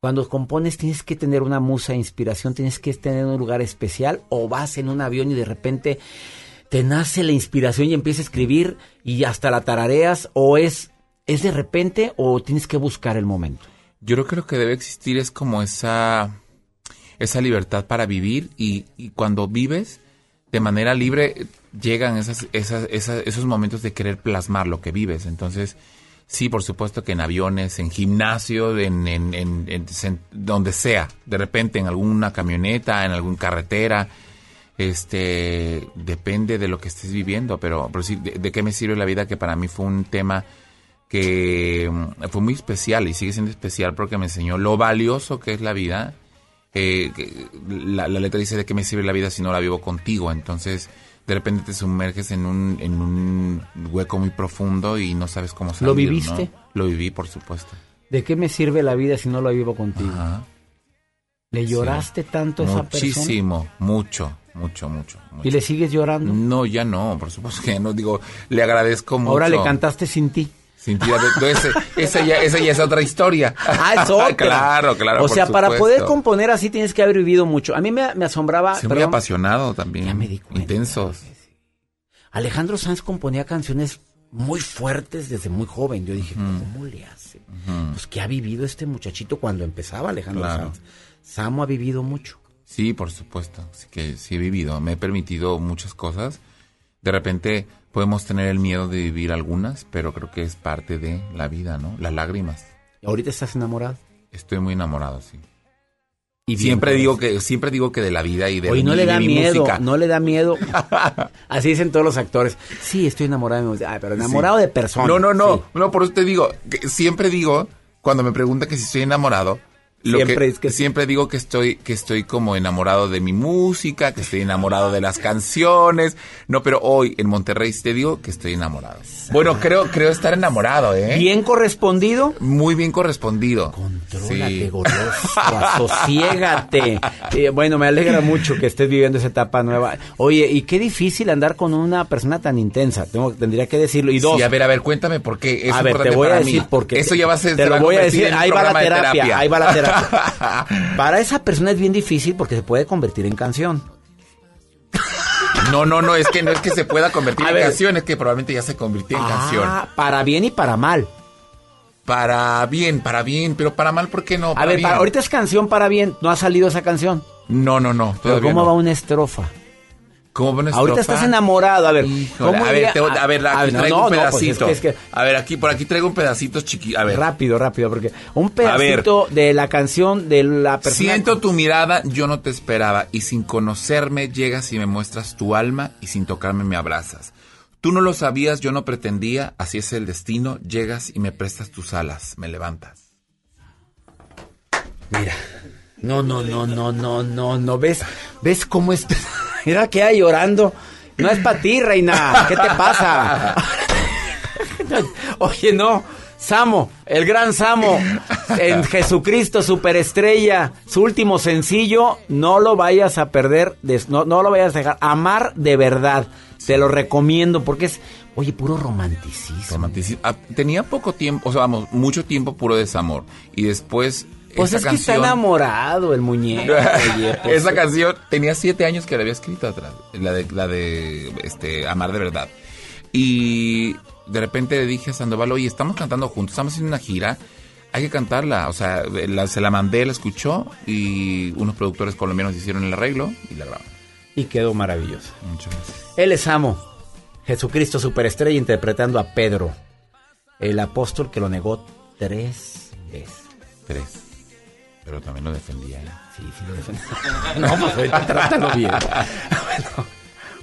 Cuando compones tienes que tener una musa de inspiración, tienes que tener un lugar especial o vas en un avión y de repente te nace la inspiración y empiezas a escribir y hasta la tarareas o es es de repente o tienes que buscar el momento. Yo creo que lo que debe existir es como esa, esa libertad para vivir y, y cuando vives de manera libre llegan esas, esas, esas- esos momentos de querer plasmar lo que vives. Entonces, sí, por supuesto que en aviones, en gimnasio, en, en, en- en donde sea, de repente en alguna camioneta, en alguna carretera, este, depende de lo que estés viviendo, pero, pero sí, de, de qué me sirve la vida? Que para mí fue un tema que mm, fue muy especial y sigue siendo especial porque me enseñó lo valioso que es la vida. Eh, la, la letra dice de qué me sirve la vida si no la vivo contigo. Entonces, de repente te sumerges en un, en un hueco muy profundo y no sabes cómo salir. ¿Lo viviste? ¿no? Lo viví, por supuesto. ¿De qué me sirve la vida si no la vivo contigo? ¿Le lloraste tanto a esa persona? Muchísimo, mucho, mucho, mucho, mucho. ¿Y le sigues llorando? No, ya no, por supuesto que ya no. Digo, le agradezco mucho. Ahora le cantaste sin ti. Sin ti, entonces, esa, ya, esa ya es otra historia. Ah, es [LAUGHS] otra. claro, claro. O por sea, para poder componer así tienes que haber vivido mucho. A mí me, me asombraba. Soy muy apasionado también. Intensos. Alejandro Sanz componía canciones muy fuertes desde muy joven. Yo dije, ¿cómo le hace? Pues, ¿qué ha vivido este muchachito cuando empezaba Alejandro Claro. Sanz? Samo ha vivido mucho. Sí, por supuesto. Sí que sí he vivido. Me he permitido muchas cosas. De repente podemos tener el miedo de vivir algunas, pero creo que es parte de la vida, ¿no? Las lágrimas. ¿Ahorita estás enamorado? Estoy muy enamorado, sí. Y siempre por digo que siempre digo que de la vida y de, Oye, no le da mi miedo, música. no le da miedo. [LAUGHS] Así dicen todos los actores. Sí, estoy enamorado de mi música. Ay, pero enamorado Sí. de persona. No, no, no, no, por eso te digo, que siempre digo, cuando me preguntan que si estoy enamorado, lo Siempre que, es que sí. siempre digo que estoy, que estoy como enamorado de mi música, que estoy enamorado de las canciones. No, pero hoy en Monterrey sí te digo que estoy enamorado. Bueno, creo, creo estar enamorado, ¿eh? ¿Bien correspondido? Muy bien correspondido. Contrólate, goloso, [LAUGHS] asosiégate. Eh, bueno, me alegra mucho que estés viviendo esa etapa nueva. Oye, y qué difícil andar con una persona tan intensa. Tengo, tendría que decirlo. Y dos. Sí, a ver, a ver, cuéntame por qué es a ver, te voy a decir mí. por qué. Eso ya va a ser Te lo voy a decir. Ahí va la terapia, Ahí va la terapia. [LAUGHS] Para esa persona es bien difícil porque se puede convertir en canción. No, no, no, es que no es que se pueda convertir A en ver. canción, es que probablemente ya se convirtió en canción. Ah, para bien y para mal. Para bien, para bien, pero para mal, ¿por qué no? A ver, para- ahorita es canción para bien. No ha salido esa canción. No, no, no. Pero ¿cómo no. va una estrofa? ¿Cómo Ahorita estrofa? estás enamorado, a ver. Híjole, ¿cómo a ver, a ver, aquí a ver, no, traigo no, un no, pues pedacito. es que- es que- A ver, aquí, por aquí traigo un pedacito chiquito. A ver. Rápido, rápido, porque un pedacito de la canción de la persona. Siento tu mirada, yo no te esperaba, y sin conocerme llegas y me muestras tu alma, y sin tocarme me abrazas. Tú no lo sabías, yo no pretendía, así es el destino, llegas y me prestas tus alas, me levantas. Mira. No, no, no, no, no, no, no. ¿Ves? ¿Ves cómo es? [LAUGHS] Mira que hay llorando. No es para ti, reina. ¿Qué te pasa? [LAUGHS] Oye, no. Samo, el gran Samo, en Jesucristo Superestrella, su último sencillo, no lo vayas a perder, no, no lo vayas a dejar, amar de verdad, te lo recomiendo porque es, oye, puro romanticismo. Romantici- ah, Tenía poco tiempo, o sea, vamos, mucho tiempo puro desamor, y después... Pues esa es que está enamorado el muñeco. [LAUGHS] oye, pues- Esa canción tenía siete años que la había escrito atrás, la de, la de este, Amar de Verdad. Y de repente le dije a Sandoval, oye, estamos cantando juntos, estamos haciendo una gira, hay que cantarla. O sea, la- se la mandé, la escuchó y unos productores colombianos hicieron el arreglo y la grabaron. Y quedó maravilloso. Muchas gracias. Él es amo. Jesucristo Superestrella interpretando a Pedro, el apóstol que lo negó tres veces. Tres. Pero también lo defendía. ¿eh? Sí, sí lo defendía. [LAUGHS] no, pues trátalo bien. [LAUGHS]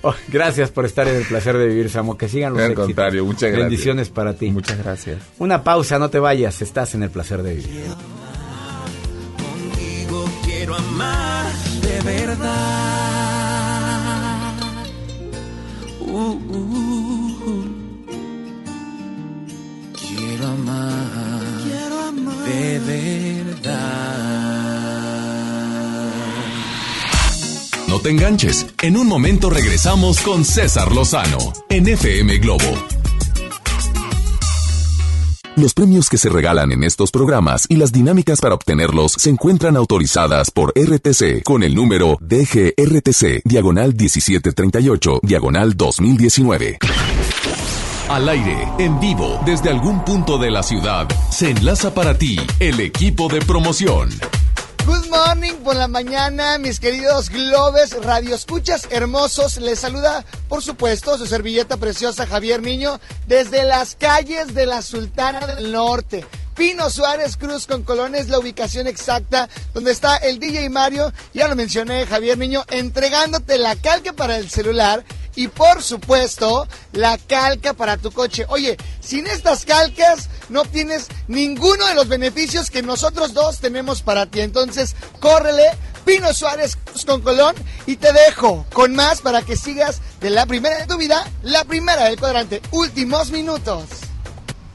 Bueno, oh, gracias por estar en el placer de vivir, Samo. Que sigan los Al éxitos. contrario, muchas gracias. Bendiciones para ti. Muchas gracias. Una pausa, no te vayas. Estás en el placer de vivir. Contigo quiero amar de verdad. Uh, uh, uh. Quiero amar, quiero amar de verdad. No te enganches. En un momento regresamos con César Lozano en FM Globo. Los premios que se regalan en estos programas y las dinámicas para obtenerlos se encuentran autorizadas por RTC con el número DGRTC, diagonal 1738, diagonal 2019. Al aire, en vivo, desde algún punto de la ciudad, se enlaza para ti el equipo de promoción. Good morning por la mañana, mis queridos Globes, radioescuchas hermosos. Les saluda, por supuesto, su servilleta preciosa Javier Niño desde las calles de la Sultana del Norte. Pino Suárez Cruz con Colón es la ubicación exacta donde está el DJ Mario, ya lo mencioné Javier Niño, entregándote la calca para el celular y por supuesto la calca para tu coche. Oye, sin estas calcas no obtienes ninguno de los beneficios que nosotros dos tenemos para ti. Entonces, córrele, Pino Suárez con Colón y te dejo con más para que sigas de la primera de tu vida, la primera del cuadrante. Últimos minutos.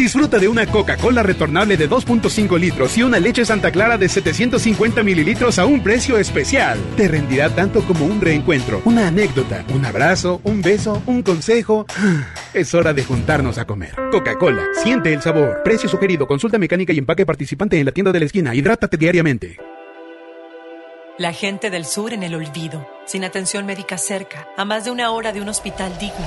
Disfruta de una Coca-Cola retornable de 2.5 litros y una leche Santa Clara de 750 mililitros a un precio especial. Te rendirá tanto como un reencuentro, una anécdota, un abrazo, un beso, un consejo. [SIGHS] Es hora de juntarnos a comer. Coca-Cola, siente el sabor. Precio sugerido, consulta mecánica y empaque participante en la tienda de la esquina. Hidrátate diariamente. La gente del sur en el olvido, sin atención médica cerca, a más de una hora de un hospital digno.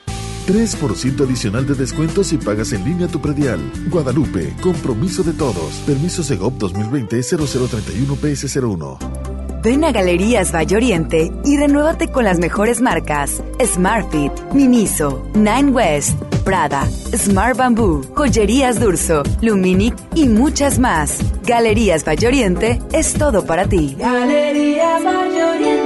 3% adicional de descuento si pagas en línea tu predial. Guadalupe, compromiso de todos. Permiso Segov 2020-0031 PS01. Ven a Galerías Valle Oriente y renuévate con las mejores marcas: Smartfit, Miniso, Nine West, Prada, Smart Bamboo, Joyerías Durso, Luminic y muchas más. Galerías Valle Oriente es todo para ti. Galerías Valle Oriente.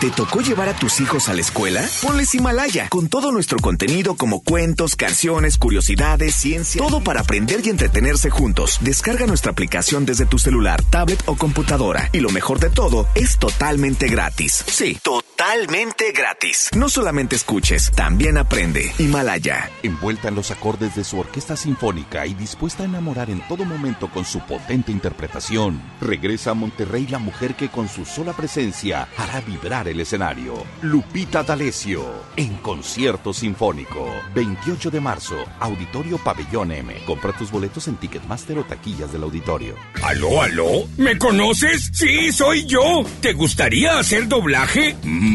¿Te tocó llevar a tus hijos a la escuela? Ponles Himalaya, con todo nuestro contenido como cuentos, canciones, curiosidades, ciencia, todo para aprender y entretenerse juntos. Descarga nuestra aplicación desde tu celular, tablet o computadora. Y lo mejor de todo, es totalmente gratis. Sí, totalmente gratis. No solamente escuches, también aprende. Himalaya. Envuelta en los acordes de su orquesta sinfónica y dispuesta a enamorar en todo momento con su potente interpretación, regresa a Monterrey la mujer que con su sola presencia hará vibrar el escenario. Lupita D'Alessio, en concierto sinfónico. 28 de marzo, Auditorio Pabellón M. Compra tus boletos en Ticketmaster o taquillas del auditorio. ¿Aló, aló? ¿Me conoces? Sí, soy yo. ¿Te gustaría hacer doblaje?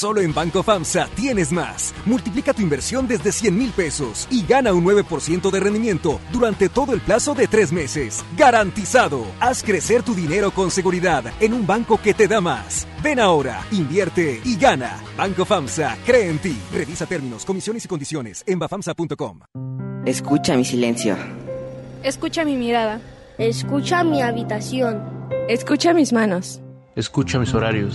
Solo en Banco FAMSA tienes más. Multiplica tu inversión desde 100 mil pesos y gana un 9% de rendimiento durante todo el plazo de tres meses. ¡Garantizado! Haz crecer tu dinero con seguridad en un banco que te da más. Ven ahora, invierte y gana. Banco FAMSA cree en ti. Revisa términos, comisiones y condiciones en bafamsa.com. Escucha mi silencio. Escucha mi mirada. Escucha mi habitación. Escucha mis manos. Escucha mis horarios.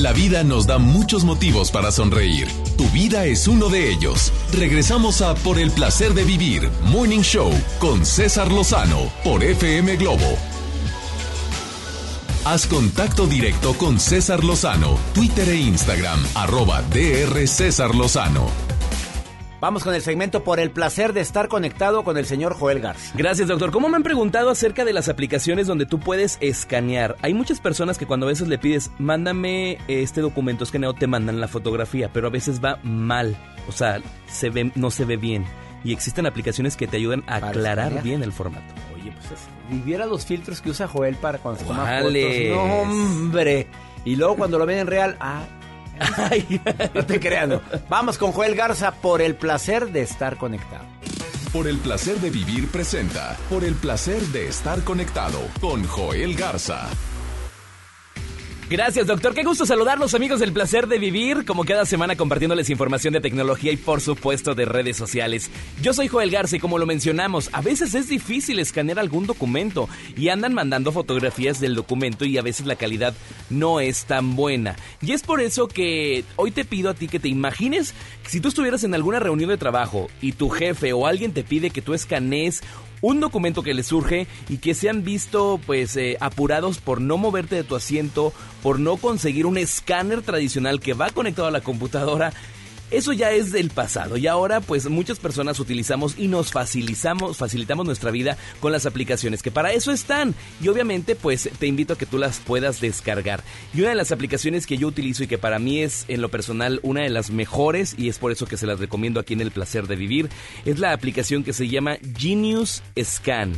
La vida nos da muchos motivos para sonreír. Tu vida es uno de ellos. Regresamos a Por el placer de vivir, Morning Show, con César Lozano, por FM Globo. Haz contacto directo con César Lozano, Twitter e Instagram, arroba DR César Lozano. Vamos con el segmento por el placer de estar conectado con el señor Joel Garza. Gracias, doctor. ¿Cómo me han preguntado acerca de las aplicaciones donde tú puedes escanear? Hay muchas personas que cuando a veces le pides, mándame este documento escaneado, te mandan la fotografía, pero a veces va mal. O sea, se ve, no se ve bien. Y existen aplicaciones que te ayudan a aclarar escanear? bien el formato. Oye, pues es- viviera los filtros que usa Joel para cuando se toma fotos. No, hombre. Y luego cuando lo ven en real, ah. [LAUGHS] no te creas, no. Vamos con Joel Garza por el placer de estar conectado. Por el placer de vivir presenta, por el placer de estar conectado con Joel Garza. Gracias, doctor. Qué gusto saludarlos, amigos del placer de vivir, como cada semana compartiéndoles información de tecnología y, por supuesto, de redes sociales. Yo soy Joel Garza y, como lo mencionamos, a veces es difícil escanear algún documento y andan mandando fotografías del documento y a veces la calidad no es tan buena. Y es por eso que hoy te pido a ti que te imagines si tú estuvieras en alguna reunión de trabajo y tu jefe o alguien te pide que tú escanees un documento que les surge y que se han visto pues eh, apurados por no moverte de tu asiento, por no conseguir un escáner tradicional que va conectado a la computadora. Eso ya es del pasado y ahora pues muchas personas utilizamos y nos facilitamos, facilitamos nuestra vida con las aplicaciones que para eso están y obviamente pues te invito a que tú las puedas descargar. Y una de las aplicaciones que yo utilizo y que para mí es en lo personal una de las mejores y es por eso que se las recomiendo aquí en el placer de vivir es la aplicación que se llama Genius Scan.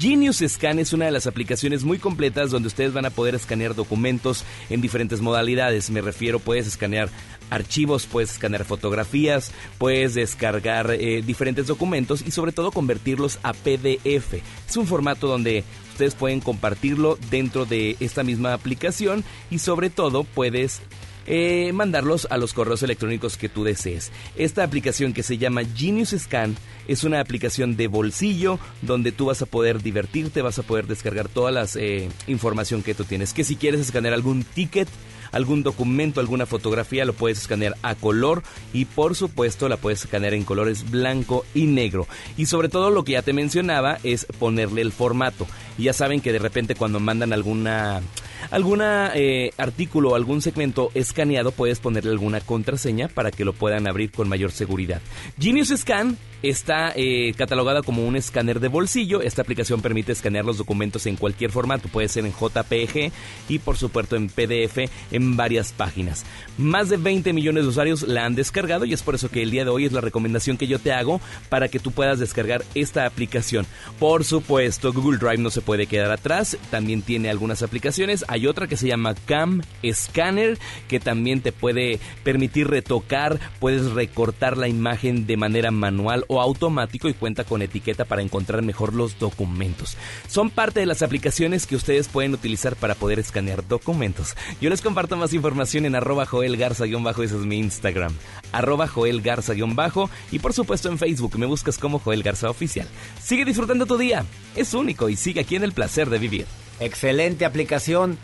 Genius Scan es una de las aplicaciones muy completas donde ustedes van a poder escanear documentos en diferentes modalidades. Me refiero, puedes escanear archivos, puedes escanear fotografías, puedes descargar eh, diferentes documentos y sobre todo convertirlos a PDF. Es un formato donde ustedes pueden compartirlo dentro de esta misma aplicación y sobre todo puedes eh, mandarlos a los correos electrónicos que tú desees. Esta aplicación que se llama Genius Scan es una aplicación de bolsillo donde tú vas a poder divertirte, vas a poder descargar toda la eh, información que tú tienes. Que si quieres escanear algún ticket, algún documento, alguna fotografía, lo puedes escanear a color y por supuesto la puedes escanear en colores blanco y negro. Y sobre todo lo que ya te mencionaba es ponerle el formato. Ya saben que de repente cuando mandan alguna alguna eh, artículo o algún segmento escaneado puedes ponerle alguna contraseña para que lo puedan abrir con mayor seguridad. Genius Scan está eh, catalogada como un escáner de bolsillo. Esta aplicación permite escanear los documentos en cualquier formato, puede ser en JPG y por supuesto en PDF en varias páginas. Más de 20 millones de usuarios la han descargado y es por eso que el día de hoy es la recomendación que yo te hago para que tú puedas descargar esta aplicación. Por supuesto, Google Drive no se puede quedar atrás, también tiene algunas aplicaciones. Otra que se llama Cam Scanner que también te puede permitir retocar, puedes recortar la imagen de manera manual o automático y cuenta con etiqueta para encontrar mejor los documentos. Son parte de las aplicaciones que ustedes pueden utilizar para poder escanear documentos. Yo les comparto más información en arroba Joel Garza-bajo, ese es mi Instagram. Arroba Joel Garza-bajo y por supuesto en Facebook me buscas como Joel Garza Oficial. Sigue disfrutando tu día, es único y sigue aquí en el placer de vivir. Excelente aplicación.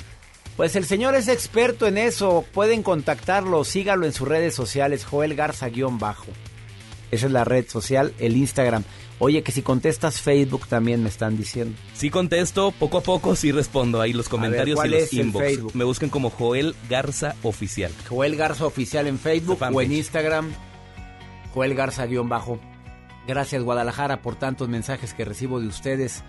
Pues el señor es experto en eso. Pueden contactarlo, sígalo en sus redes sociales, Joel Garza-bajo. Esa es la red social, el Instagram. Oye, que si contestas Facebook también me están diciendo. Sí contesto, poco a poco sí respondo ahí los comentarios ver, y los inbox. Me buscan como Joel Garza Oficial. Joel Garza Oficial en Facebook o en Instagram. Joel Garza-bajo. Gracias Guadalajara por tantos mensajes que recibo de ustedes.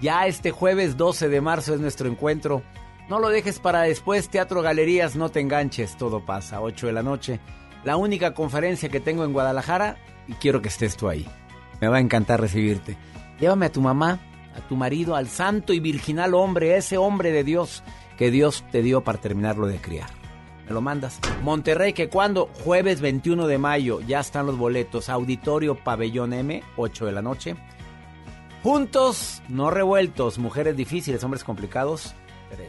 Ya este jueves 12 de marzo es nuestro encuentro. No lo dejes para después, Teatro Galerías, no te enganches, todo pasa, 8 de la noche. La única conferencia que tengo en Guadalajara y quiero que estés tú ahí. Me va a encantar recibirte. Llévame a tu mamá, a tu marido, al santo y virginal hombre, ese hombre de Dios que Dios te dio para terminarlo de criar. Me lo mandas. Monterrey, que cuando jueves 21 de mayo ya están los boletos. Auditorio Pabellón M, 8 de la noche. Juntos, no revueltos. Mujeres difíciles, hombres complicados. 3.